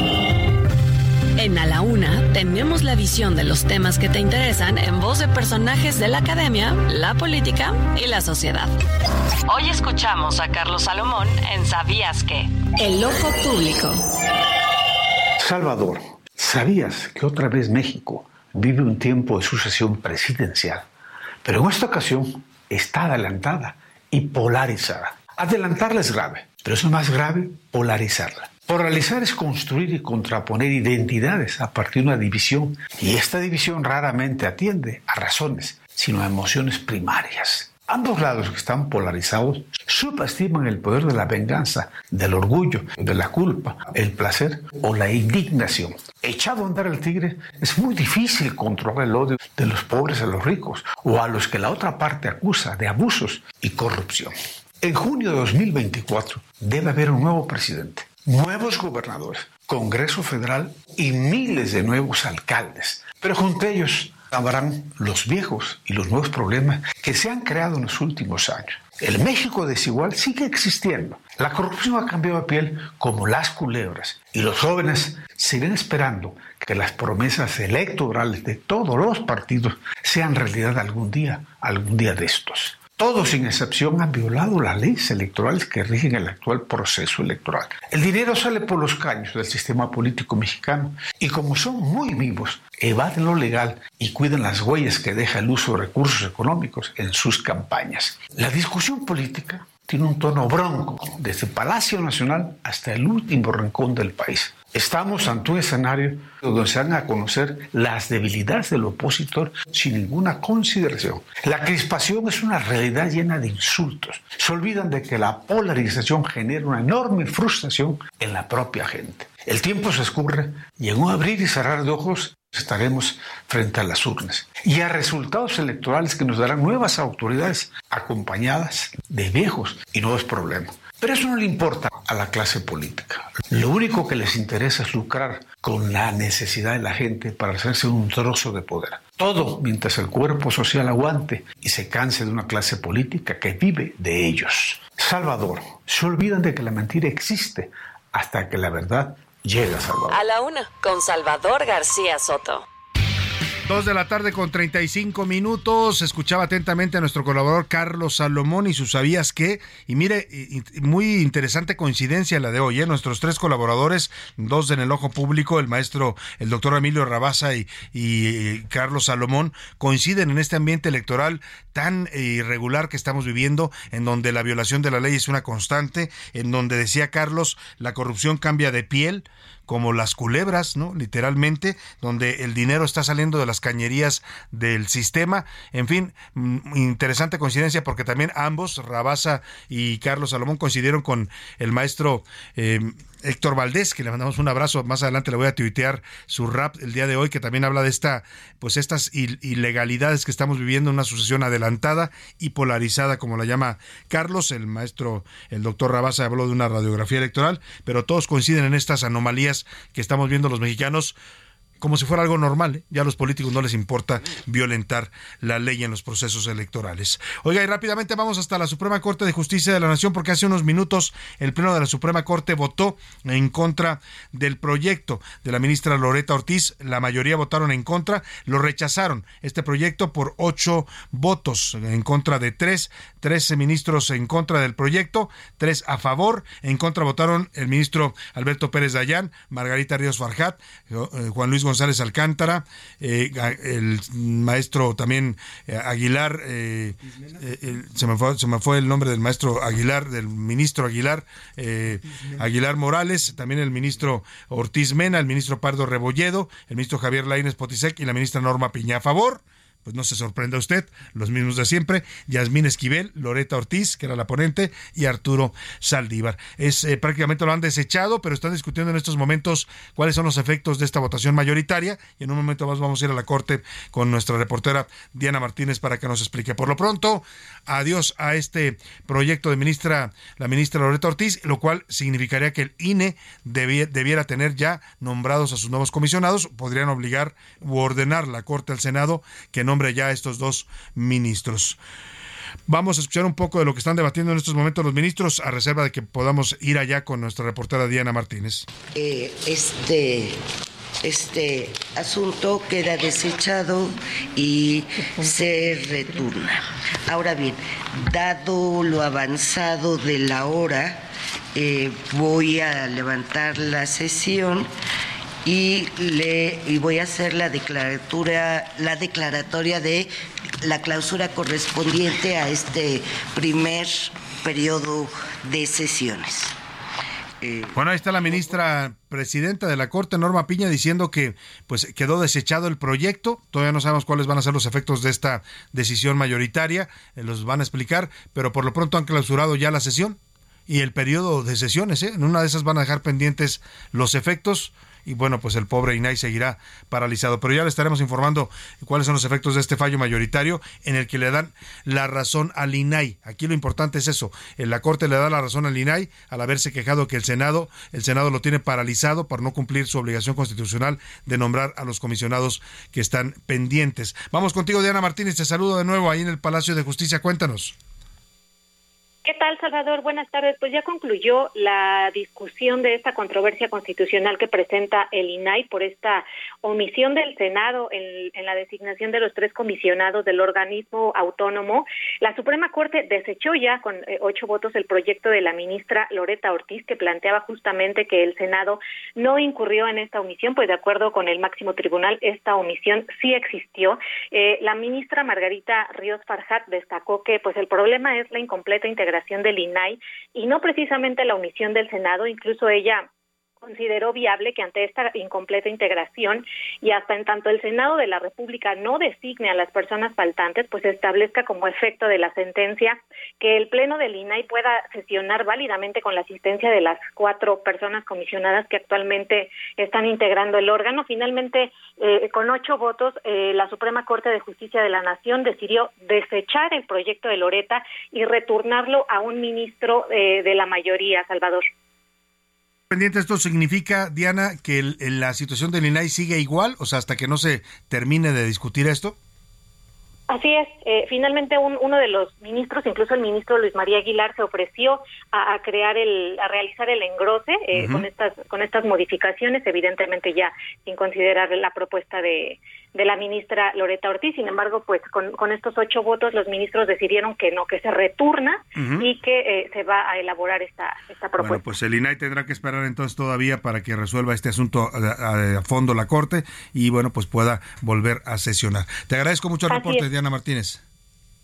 En A la Una tenemos la visión de los temas que te interesan en voz de personajes de la academia, la política y la sociedad. Hoy escuchamos a Carlos Salomón en ¿Sabías qué? El ojo público. Salvador, ¿sabías que otra vez México vive un tiempo de sucesión presidencial? Pero en esta ocasión está adelantada y polarizada. Adelantarla es grave, pero es más grave polarizarla. Polarizar es construir y contraponer identidades a partir de una división, y esta división raramente atiende a razones, sino a emociones primarias. Ambos lados que están polarizados subestiman el poder de la venganza, del orgullo, de la culpa, el placer o la indignación. Echado a andar el tigre, es muy difícil controlar el odio de los pobres a los ricos o a los que la otra parte acusa de abusos y corrupción. En junio de 2024 debe haber un nuevo presidente, nuevos gobernadores, Congreso Federal y miles de nuevos alcaldes. Pero junto a ellos habrán los viejos y los nuevos problemas que se han creado en los últimos años. El México desigual sigue existiendo. La corrupción ha cambiado de piel como las culebras y los jóvenes siguen esperando que las promesas electorales de todos los partidos sean realidad algún día, algún día de estos. Todos, sin excepción, han violado las leyes electorales que rigen el actual proceso electoral. El dinero sale por los caños del sistema político mexicano y como son muy vivos, evaden lo legal y cuidan las huellas que deja el uso de recursos económicos en sus campañas. La discusión política tiene un tono bronco, desde Palacio Nacional hasta el último rincón del país. Estamos ante un escenario donde se van a conocer las debilidades del opositor sin ninguna consideración. La crispación es una realidad llena de insultos. Se olvidan de que la polarización genera una enorme frustración en la propia gente. El tiempo se escurre y en un abrir y cerrar de ojos estaremos frente a las urnas y a resultados electorales que nos darán nuevas autoridades acompañadas de viejos y nuevos problemas. Pero eso no le importa a la clase política. Lo único que les interesa es lucrar con la necesidad de la gente para hacerse un trozo de poder. Todo mientras el cuerpo social aguante y se canse de una clase política que vive de ellos. Salvador, se olvidan de que la mentira existe hasta que la verdad llega a Salvador. A la una, con Salvador García Soto. Dos de la tarde con 35 minutos. Escuchaba atentamente a nuestro colaborador Carlos Salomón y sus sabías qué. Y mire, muy interesante coincidencia la de hoy. ¿eh? Nuestros tres colaboradores, dos en el ojo público, el maestro, el doctor Emilio Rabaza y, y Carlos Salomón, coinciden en este ambiente electoral tan irregular que estamos viviendo, en donde la violación de la ley es una constante, en donde decía Carlos, la corrupción cambia de piel como las culebras, ¿no? Literalmente, donde el dinero está saliendo de las cañerías del sistema. En fin, mm, interesante coincidencia porque también ambos, Rabasa y Carlos Salomón, coincidieron con el maestro eh, Héctor Valdés, que le mandamos un abrazo. Más adelante le voy a tuitear su rap el día de hoy, que también habla de esta, pues estas ilegalidades que estamos viviendo, una sucesión adelantada y polarizada, como la llama Carlos. El maestro, el doctor Rabasa habló de una radiografía electoral, pero todos coinciden en estas anomalías que estamos viendo los mexicanos como si fuera algo normal. ¿eh? Ya a los políticos no les importa violentar la ley en los procesos electorales. Oiga, y rápidamente vamos hasta la Suprema Corte de Justicia de la Nación, porque hace unos minutos el Pleno de la Suprema Corte votó en contra del proyecto de la ministra Loreta Ortiz. La mayoría votaron en contra, lo rechazaron este proyecto por ocho votos en contra de tres, trece ministros en contra del proyecto, tres a favor, en contra votaron el ministro Alberto Pérez Dayán, Margarita Ríos Farjat, eh, Juan Luis González Alcántara, eh, el maestro también eh, Aguilar, eh, se, me fue, se, me fue, el nombre del maestro Aguilar, del ministro Aguilar, Aguilar Morales, también el ministro Ortiz Mena, el ministro Pardo Rebolledo, el ministro Javier Laínez Potisek y la ministra Norma Piña. A favor pues no se sorprenda usted, los mismos de siempre, Yasmín Esquivel, Loreta Ortiz, que era la ponente, y Arturo Saldívar. Es eh, prácticamente lo han desechado, pero están discutiendo en estos momentos cuáles son los efectos de esta votación mayoritaria y en un momento más vamos a ir a la corte con nuestra reportera Diana Martínez para que nos explique. Por lo pronto, adiós a este proyecto de ministra la ministra Loreta Ortiz, lo cual significaría que el INE debiera tener ya nombrados a sus nuevos comisionados, podrían obligar u ordenar la Corte al Senado que no ya estos dos ministros. Vamos a escuchar un poco de lo que están debatiendo en estos momentos los ministros, a reserva de que podamos ir allá con nuestra reportera Diana Martínez. Eh, este, este asunto queda desechado y se returna. Ahora bien, dado lo avanzado de la hora, eh, voy a levantar la sesión y le y voy a hacer la declaratura la declaratoria de la clausura correspondiente a este primer periodo de sesiones. Eh, bueno, ahí está la ministra presidenta de la Corte, Norma Piña, diciendo que pues quedó desechado el proyecto. Todavía no sabemos cuáles van a ser los efectos de esta decisión mayoritaria, eh, los van a explicar, pero por lo pronto han clausurado ya la sesión y el periodo de sesiones. ¿eh? En una de esas van a dejar pendientes los efectos y bueno, pues el pobre INAI seguirá paralizado. Pero ya le estaremos informando cuáles son los efectos de este fallo mayoritario en el que le dan la razón al INAI. Aquí lo importante es eso, en la Corte le da la razón al INAI al haberse quejado que el Senado, el Senado lo tiene paralizado por no cumplir su obligación constitucional de nombrar a los comisionados que están pendientes. Vamos contigo, Diana Martínez, te saludo de nuevo ahí en el Palacio de Justicia. Cuéntanos. ¿Qué tal, Salvador? Buenas tardes. Pues ya concluyó la discusión de esta controversia constitucional que presenta el INAI por esta omisión del Senado en, la designación de los tres comisionados del organismo autónomo. La Suprema Corte desechó ya con eh, ocho votos el proyecto de la ministra Loreta Ortiz que planteaba justamente que el Senado no incurrió en esta omisión, pues de acuerdo con el máximo tribunal esta omisión sí existió. Eh, la ministra Margarita Ríos Farjat destacó que pues el problema es la incompleta integración del INAI y no precisamente la omisión del Senado. Incluso ella consideró viable que ante esta incompleta integración y hasta en tanto el Senado de la República no designe a las personas faltantes, pues establezca como efecto de la sentencia que el Pleno del INAI pueda sesionar válidamente con la asistencia de las cuatro personas comisionadas que actualmente están integrando el órgano. Finalmente, eh, con ocho votos, eh, la Suprema Corte de Justicia de la Nación decidió desechar el proyecto de Loreta y returnarlo a un ministro eh, de la mayoría, Salvador pendiente, esto significa, Diana, que la situación del INAI sigue igual, o sea, hasta que no se termine de discutir esto. Así es. Eh, finalmente, uno de los ministros, incluso el ministro Luis María Aguilar, se ofreció a, crear el, a realizar el engrose eh, con estas con estas modificaciones, evidentemente ya sin considerar la propuesta de, de la ministra Loreta Ortiz. Sin embargo, pues con, con, estos ocho votos los ministros decidieron que no, que se returna y que eh, se va a elaborar esta, esta propuesta. Bueno, pues el INAI tendrá que esperar entonces todavía para que resuelva este asunto a, fondo la Corte y bueno, pues pueda volver a sesionar. Te agradezco mucho el reporte, Diana Martínez.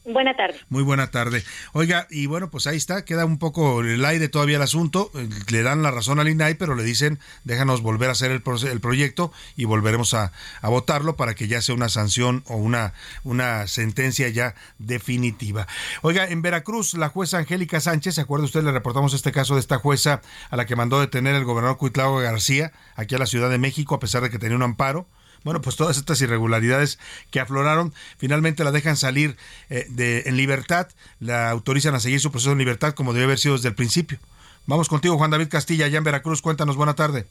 Buena tarde. Muy buena tarde. Oiga, y bueno, pues ahí está, queda un poco el aire todavía el asunto. Le dan la razón al INAI, pero le dicen, déjanos volver a hacer el, el proyecto y volveremos a, votarlo para que ya sea una sanción o una, una sentencia ya definitiva. Oiga, en Veracruz, la jueza Angélica Sánchez, ¿se acuerda usted? Le reportamos este caso de esta jueza a la que mandó detener el gobernador Cuitlao García aquí a la Ciudad de México, a pesar de que tenía un amparo. Bueno, pues todas estas irregularidades que afloraron, finalmente la dejan salir eh, de, en libertad, la autorizan a seguir su proceso en libertad como debe haber sido desde el principio. Vamos contigo, Juan David Castilla, allá en Veracruz. Cuéntanos, buena tarde.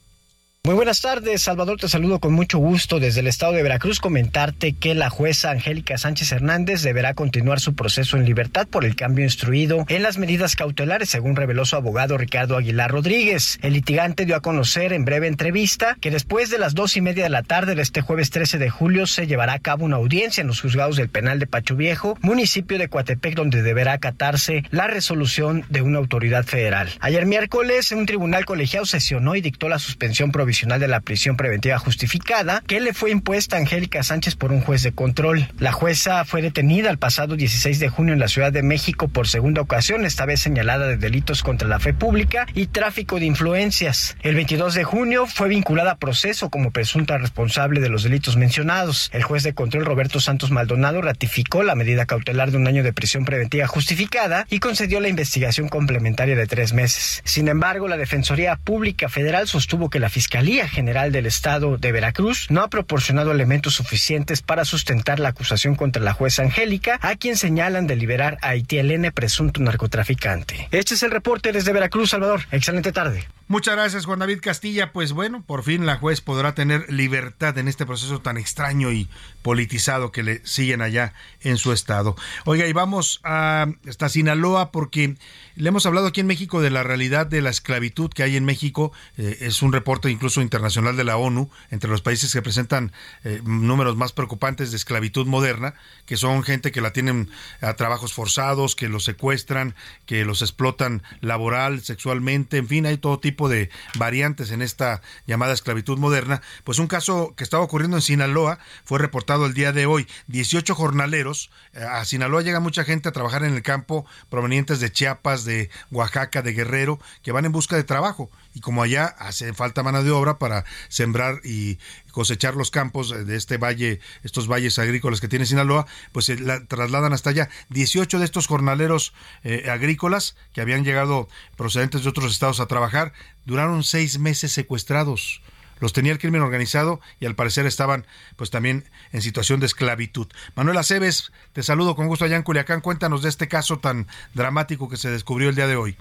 Muy buenas tardes, Salvador, te saludo con mucho gusto desde el estado de Veracruz. Comentarte que la jueza Angélica Sánchez Hernández deberá continuar su proceso en libertad por el cambio instruido en las medidas cautelares, según reveló su abogado Ricardo Aguilar Rodríguez. El litigante dio a conocer en breve entrevista que después de las dos y media de la tarde de este jueves 13 de julio se llevará a cabo una audiencia en los juzgados del penal de Pacho Viejo, municipio de Coatepec, donde deberá acatarse la resolución de una autoridad federal. Ayer miércoles, un tribunal colegiado sesionó y dictó la suspensión provisional de la prisión preventiva justificada que le fue impuesta a Angélica Sánchez por un juez de control. La jueza fue detenida el pasado 16 de junio en la Ciudad de México por segunda ocasión, esta vez señalada de delitos contra la fe pública y tráfico de influencias. El 22 de junio fue vinculada a proceso como presunta responsable de los delitos mencionados. El juez de control Roberto Santos Maldonado ratificó la medida cautelar de un año de prisión preventiva justificada y concedió la investigación complementaria de tres meses. Sin embargo, la Defensoría Pública Federal sostuvo que la Fiscalía Fiscalía General del Estado de Veracruz no ha proporcionado elementos suficientes para sustentar la acusación contra la jueza Angélica, a quien señalan de liberar a N presunto narcotraficante. Este es el reporte desde Veracruz, Salvador. Excelente tarde. Muchas gracias, Juan David Castilla. Pues bueno, por fin la juez podrá tener libertad en este proceso tan extraño y politizado que le siguen allá en su estado. Oiga, y vamos a hasta Sinaloa porque le hemos hablado aquí en México de la realidad de la esclavitud que hay en México. Eh, es un reporte incluso internacional de la ONU entre los países que presentan eh, números más preocupantes de esclavitud moderna, que son gente que la tienen a trabajos forzados, que los secuestran, que los explotan laboral, sexualmente, en fin, hay todo tipo de variantes en esta llamada esclavitud moderna. Pues un caso que estaba ocurriendo en Sinaloa fue reportado el día de hoy. 18 jornaleros, eh, a Sinaloa llega mucha gente a trabajar en el campo provenientes de Chiapas, de Oaxaca, de Guerrero, que van en busca de trabajo. Y como allá hace falta mano de obra para sembrar y cosechar los campos de este valle, estos valles agrícolas que tiene Sinaloa, pues se la trasladan hasta allá. 18 de estos jornaleros eh, agrícolas que habían llegado procedentes de otros estados a trabajar, duraron seis meses secuestrados los tenía el crimen organizado y al parecer estaban pues también en situación de esclavitud. Manuel Aceves, te saludo con gusto allá en Culiacán. Cuéntanos de este caso tan dramático que se descubrió el día de hoy.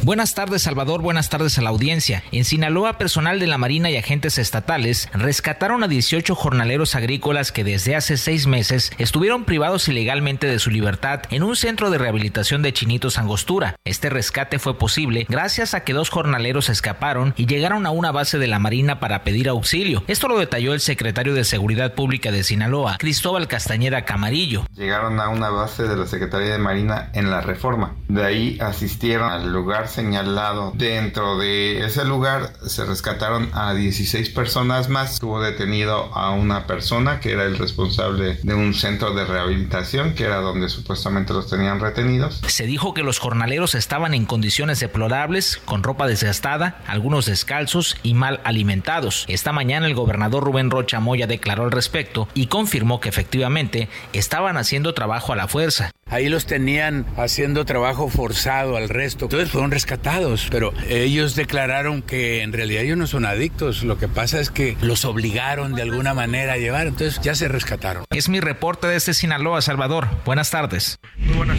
Buenas tardes, Salvador. Buenas tardes a la audiencia. En Sinaloa, personal de la Marina y agentes estatales rescataron a 18 jornaleros agrícolas que desde hace seis meses estuvieron privados ilegalmente de su libertad en un centro de rehabilitación de Chinitos Angostura. Este rescate fue posible gracias a que dos jornaleros escaparon y llegaron a una base de la Marina para pedir auxilio. Esto lo detalló el secretario de Seguridad Pública de Sinaloa, Cristóbal Castañeda Camarillo. Llegaron a una base de la Secretaría de Marina en la Reforma. De ahí asistieron al lugar señalado. Dentro de ese lugar se rescataron a 16 personas más. Estuvo detenido a una persona que era el responsable de un centro de rehabilitación, que era donde supuestamente los tenían retenidos. Se dijo que los jornaleros estaban en condiciones deplorables, con ropa desgastada, algunos descalzos y mal alimentados. Esta mañana el gobernador Rubén Rocha Moya declaró al respecto y confirmó que efectivamente estaban haciendo trabajo a la fuerza. Ahí los tenían haciendo trabajo forzado al resto. Entonces fueron rescatados, pero ellos declararon que en realidad ellos no son adictos. Lo que pasa es que los obligaron de alguna manera a llevar. Entonces ya se rescataron. Es mi reporte desde Sinaloa, Salvador. Buenas tardes. Muy buenas.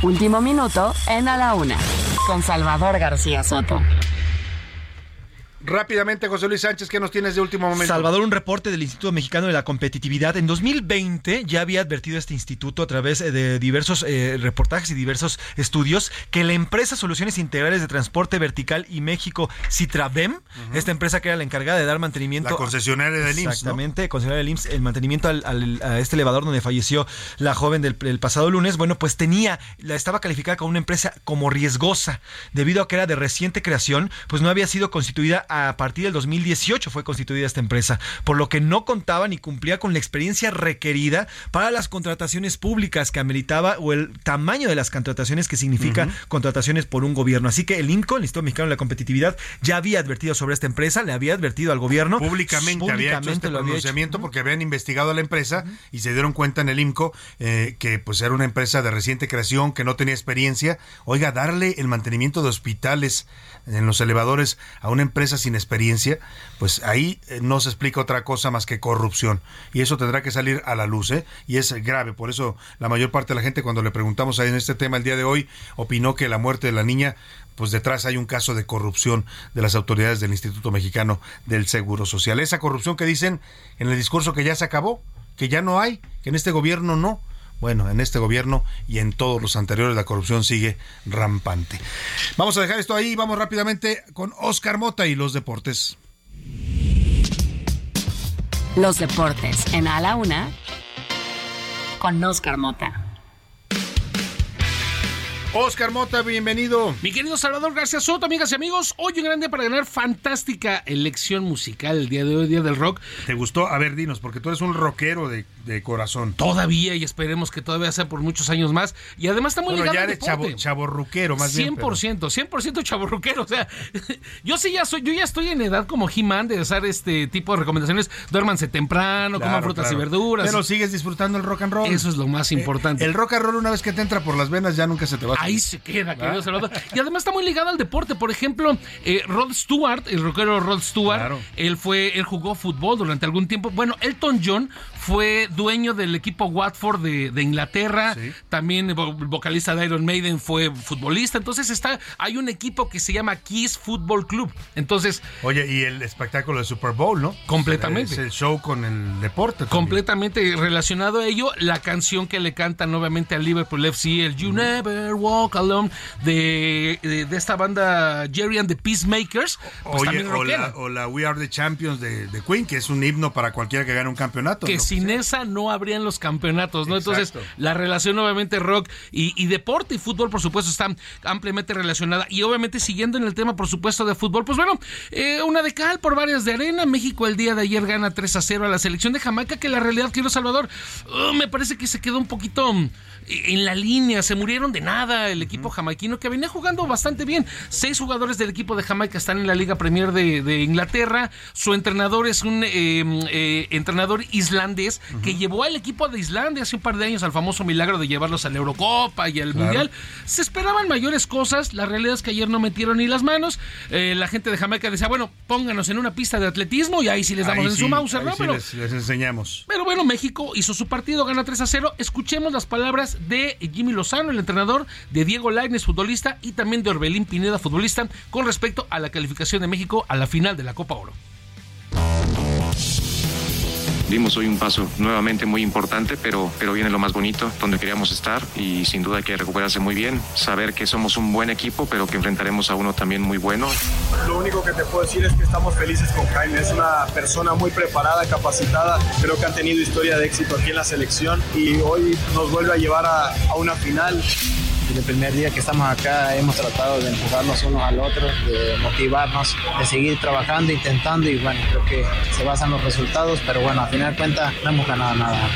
Último minuto en A la Una, con Salvador García Soto. Rápidamente, José Luis Sánchez, ¿qué nos tienes de último momento? Salvador, un reporte del Instituto Mexicano de la Competitividad. En 2020 ya había advertido este instituto a través eh, de diversos eh, reportajes y diversos estudios que la empresa Soluciones Integrales de Transporte Vertical y México, Citravem, esta empresa que era la encargada de dar mantenimiento. La concesionaria del IMSS. ¿no? Exactamente, concesionaria del IMSS, el mantenimiento al, al- a este elevador donde falleció la joven del, el pasado lunes. Bueno, pues tenía, la estaba calificada como una empresa como riesgosa, debido a que era de reciente creación, pues no había sido constituida a partir del 2018 fue constituida esta empresa, por lo que no contaba ni cumplía con la experiencia requerida para las contrataciones públicas que ameritaba o el tamaño de las contrataciones que significa contrataciones por un gobierno. Así que el INCO, el Instituto Mexicano de la Competitividad, ya había advertido sobre esta empresa, le había advertido al gobierno. Públicamente, había hecho este lo había hecho. pronunciamiento porque habían investigado a la empresa y se dieron cuenta en el IMCO eh, que pues era una empresa de reciente creación, que no tenía experiencia. Oiga, darle el mantenimiento de hospitales en los elevadores a una empresa sin experiencia, pues ahí eh, no se explica otra cosa más que corrupción. Y eso tendrá que salir a la luz, ¿eh? Y es grave. Por eso la mayor parte de la gente cuando le preguntamos ahí en este tema el día de hoy, opinó que la muerte de la niña pues detrás hay un caso de corrupción de las autoridades del Instituto Mexicano del Seguro Social. Esa corrupción que dicen en el discurso que ya se acabó, que ya no hay, que en este gobierno no. Bueno, en este gobierno y en todos los anteriores la corrupción sigue rampante. Vamos a dejar esto ahí, vamos rápidamente con Oscar Mota y los deportes. Los deportes en A la Una, con Oscar Mota. Oscar Mota, bienvenido. Mi querido Salvador García Soto, amigas y amigos, hoy un grande para ganar fantástica elección musical el día de hoy, Día del Rock. ¿Te gustó? A ver, dinos, porque tú eres un rockero de, de corazón. Todavía y esperemos que todavía sea por muchos años más. Y además está muy Bueno, ligado ya eres chavo, chavorruquero, más bien. pero- 100%, 100% chaborruquero. O sea, yo sí ya soy, yo ya estoy en edad como He-Man de hacer este tipo de recomendaciones. Duérmanse temprano, coman frutas claro. y verduras. Pero sigues disfrutando el rock and roll. Eso es lo más importante. El rock and roll una vez que te entra por las venas ya nunca se te va a Ahí se queda, querido. Salvador. Y además está muy ligado al deporte. Por ejemplo, eh, Rod Stewart, el rockero Rod Stewart, Claro. él fue, él jugó fútbol durante algún tiempo. Bueno, Elton John fue dueño del equipo Watford de, de Inglaterra. También vocalista de Iron Maiden fue futbolista. Entonces está, hay un equipo que se llama Kiss Football Club. Entonces, Oye, y el espectáculo de Super Bowl, ¿no? Completamente. Es el show con el deporte. también. completamente relacionado a ello, la canción que le cantan nuevamente al Liverpool FC, el You Never Walk Alone, de, de, de esta banda Jerry and the Peacemakers. Pues Oye, o la, o la We Are the Champions de, de Queen, que es un himno para cualquiera que gane un campeonato. que ¿no? Sin esa no habrían los campeonatos, ¿no? Entonces, la relación obviamente rock y, y deporte y fútbol, por supuesto, está ampliamente relacionada. Y obviamente siguiendo en el tema, por supuesto, de fútbol, pues bueno, eh, una de cal por varias de arena. México el día de ayer gana 3 a 0 a la selección de Jamaica, que la realidad, quiero Salvador, uh, me parece que se quedó un poquito en la línea, se murieron de nada el equipo jamaiquino que venía jugando bastante bien. Seis jugadores del equipo de Jamaica están en la Liga Premier de, de Inglaterra. Su entrenador es un eh, eh, entrenador islandés que llevó al equipo de Islandia hace un par de años al famoso milagro de llevarlos a la Eurocopa y al Claro. Mundial. Se esperaban mayores cosas. La realidad es que ayer no metieron ni las manos. Eh, la gente de Jamaica decía, bueno, pónganos en una pista de atletismo y ahí sí les damos Ahí en sí, su Mauser, ¿no? sí Pero les, les enseñamos. pero bueno, México hizo su partido, gana 3 a 0. Escuchemos las palabras de Jimmy Lozano, el entrenador, de Diego Lainez, futbolista, y también de Orbelín Pineda, futbolista, con respecto a la calificación de México a la final de la Copa Oro. Dimos hoy un paso nuevamente muy importante, pero, pero viene lo más bonito, donde queríamos estar y sin duda que recuperarse muy bien, saber que somos un buen equipo, pero que enfrentaremos a uno también muy bueno. Lo único que te puedo decir es que estamos felices con Jaime. Es una persona muy preparada, capacitada. Creo que han tenido historia de éxito aquí en la selección y hoy nos vuelve a llevar a, a una final. Desde el primer día que estamos acá hemos tratado de empujarnos unos al otro, de motivarnos, de seguir trabajando, intentando y bueno, creo que se basan los resultados, pero bueno, a final de cuentas no hemos ganado nada.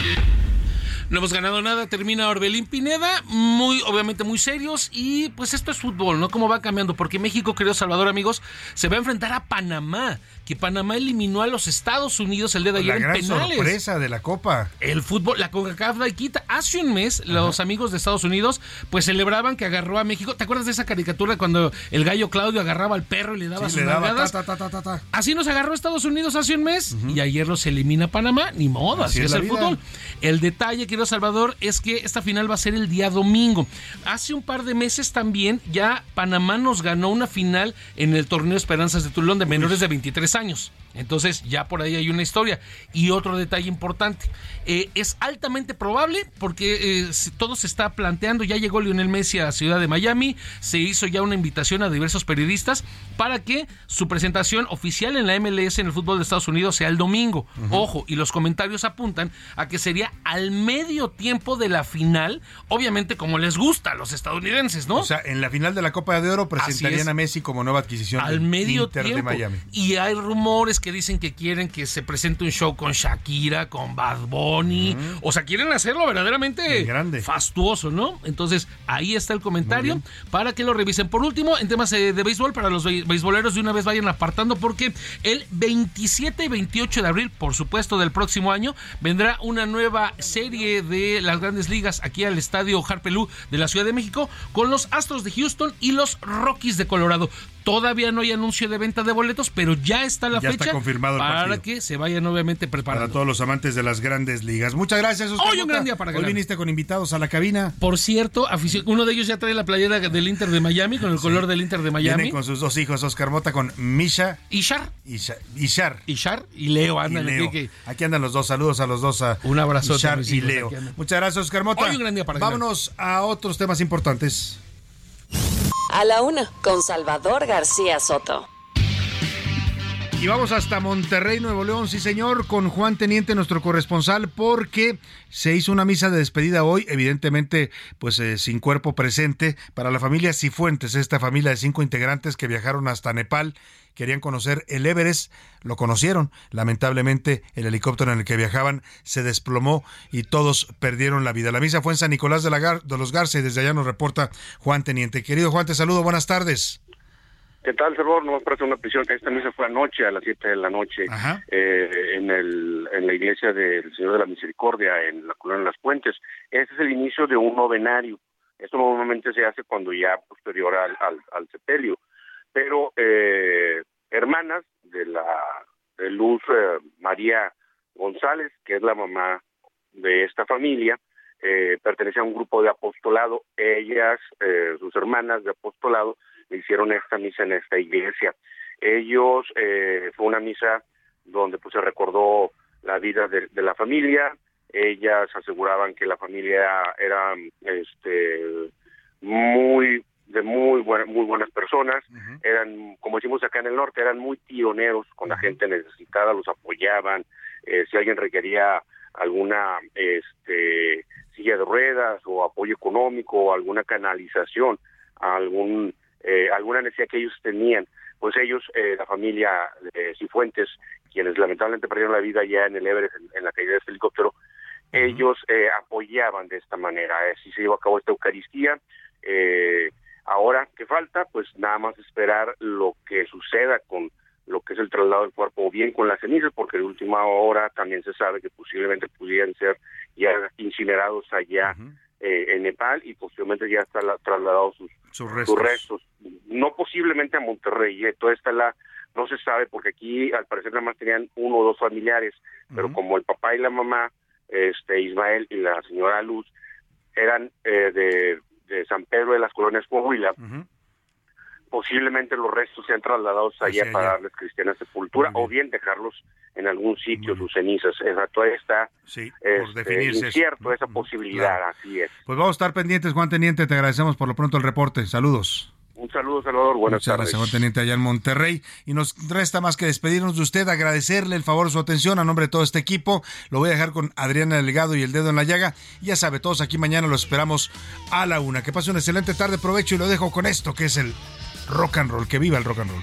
No hemos ganado nada, termina Orbelín Pineda, muy, obviamente muy serios, y pues esto es fútbol, ¿no? ¿Cómo va cambiando? Porque México, querido Salvador, amigos, se va a enfrentar a Panamá, que Panamá eliminó a los Estados Unidos el día de ayer La gran en penales. sorpresa de la Copa. El fútbol, la CONCACAF la quita. Hace un mes, los amigos de Estados Unidos, pues celebraban que agarró a México. ¿Te acuerdas de esa caricatura cuando el gallo Claudio agarraba al perro y le daba Sí, sus le daba nalgadas? ta, ta, ta, ta, ta. Así nos agarró Estados Unidos hace un mes y ayer los elimina Panamá. Ni modo, así, Así es el vida. fútbol. El detalle, querido Salvador, es que esta final va a ser el día domingo. Hace un par de meses también ya Panamá nos ganó una final en el torneo Esperanzas de Tulón de menores de 23 años años. Entonces ya por ahí hay una historia. Y otro detalle importante, eh, es altamente probable porque eh, todo se está planteando, ya llegó Lionel Messi a Ciudad de Miami, se hizo ya una invitación a diversos periodistas para que su presentación oficial en la MLS en el fútbol de Estados Unidos sea el domingo. Ojo, y los comentarios apuntan a que sería al medio tiempo de la final, obviamente como les gusta a los estadounidenses, ¿no? O sea, en la final de la Copa de Oro presentarían es. a Messi como nueva adquisición al medio Inter tiempo. de Miami. Y hay rumores que dicen que quieren que se presente un show con Shakira, con Bad Bunny. O sea, quieren hacerlo verdaderamente fastuoso, ¿no? Entonces, ahí está el comentario para que lo revisen. Por último, en temas eh, de béisbol, para los bei- beisboleros de una vez vayan apartando porque el 27 y 28 de abril, por supuesto, del próximo año, vendrá una nueva serie de las grandes ligas aquí al estadio Harpelú de la Ciudad de México con los Astros de Houston y los Rockies de Colorado. Todavía no hay anuncio de venta de boletos, pero ya está la Ya está fecha confirmado el para que se vayan obviamente preparando. Para todos los amantes de las grandes ligas. Muchas gracias, Oscar Hoy un gran día para Hoy ganar. viniste con invitados a la cabina. Por cierto, uno de ellos ya trae la playera del Inter de Miami con el color del Inter de Miami. Viene con sus dos hijos, Oscar Mota, con Misha. Ishar. Isha- Ishar. Ishar y Leo andan Leo. aquí que- Aquí andan los dos. Saludos a los dos. A Un abrazote, Ishar y Leo. aquí. Muchas gracias, Oscar Mota. Hoy un gran día para ganar. Vámonos a otros temas importantes. A la una, con Salvador García Soto. Y vamos hasta Monterrey, Nuevo León, sí señor, con Juan Teniente, nuestro corresponsal, porque se hizo una misa de despedida hoy, evidentemente, pues eh, sin cuerpo presente, para la familia Cifuentes, esta familia de cinco integrantes que viajaron hasta Nepal, querían conocer el Everest, lo conocieron, lamentablemente el helicóptero en el que viajaban se desplomó y todos perdieron la vida. La misa fue en San Nicolás de, la Gar- de los Garza y desde allá nos reporta Juan Teniente. Querido Juan, te saludo, buenas tardes. ¿Qué tal, Salvador? Nomás para hacer una prisión. Esta misa fue anoche, a las 7 de la noche, eh, en, el, en la iglesia del Señor de la Misericordia, en la Colonia de las Puentes. Este es el inicio de un novenario. Esto normalmente se hace cuando ya posterior al, al, al sepelio. Pero eh, hermanas de la Luz eh, María González, que es la mamá de esta familia, eh, pertenece a un grupo de apostolado. Ellas, eh, sus hermanas de apostolado, hicieron esta misa en esta iglesia. Ellos, eh, fue una misa donde pues se recordó la vida de, de la familia. Ellas aseguraban que la familia era este muy de muy buena- muy buenas personas, eran como decimos acá en el norte, eran muy pioneros con la gente necesitada, los apoyaban, eh, si alguien requería alguna este silla de ruedas o apoyo económico o alguna canalización algún eh, alguna necesidad que ellos tenían pues ellos eh, la familia de Cifuentes quienes lamentablemente perdieron la vida ya en el Everest en, en la caída de este helicóptero ellos eh, apoyaban de esta manera. Así se llevó a cabo esta Eucaristía eh, ahora qué falta pues nada más esperar lo que suceda con lo que es el traslado del cuerpo o bien con las cenizas, porque de última hora también se sabe que posiblemente pudieran ser ya incinerados allá eh, en Nepal y posiblemente ya están trasladados sus, Sus sus restos. No posiblemente a Monterrey, eh, toda esta la no se sabe porque aquí al parecer nada más tenían uno o dos familiares, pero como el papá y la mamá, este Ismael y la señora Luz eran eh, de, de San Pedro de las Colonias Coahuila, posiblemente los restos sean trasladados allá Hacia para allá. darles cristiana sepultura o bien dejarlos en algún sitio sus cenizas. Esa todavía está Sí, este, definirse eso. incierto esa posibilidad, Claro. así es. Pues vamos a estar pendientes, Juan Teniente, te agradecemos por lo pronto el reporte. Saludos. Un saludo, Salvador. Buenas Muchas tardes. gracias, teniente allá en Monterrey. Y nos resta más que despedirnos de usted, agradecerle el favor de su atención a nombre de todo este equipo. Lo voy a dejar con Adriana Delgado y el dedo en la llaga. Ya sabe, todos aquí mañana los esperamos a la una. Que pase una excelente tarde, provecho y lo dejo con esto, que es el rock and roll. Que viva el rock and roll.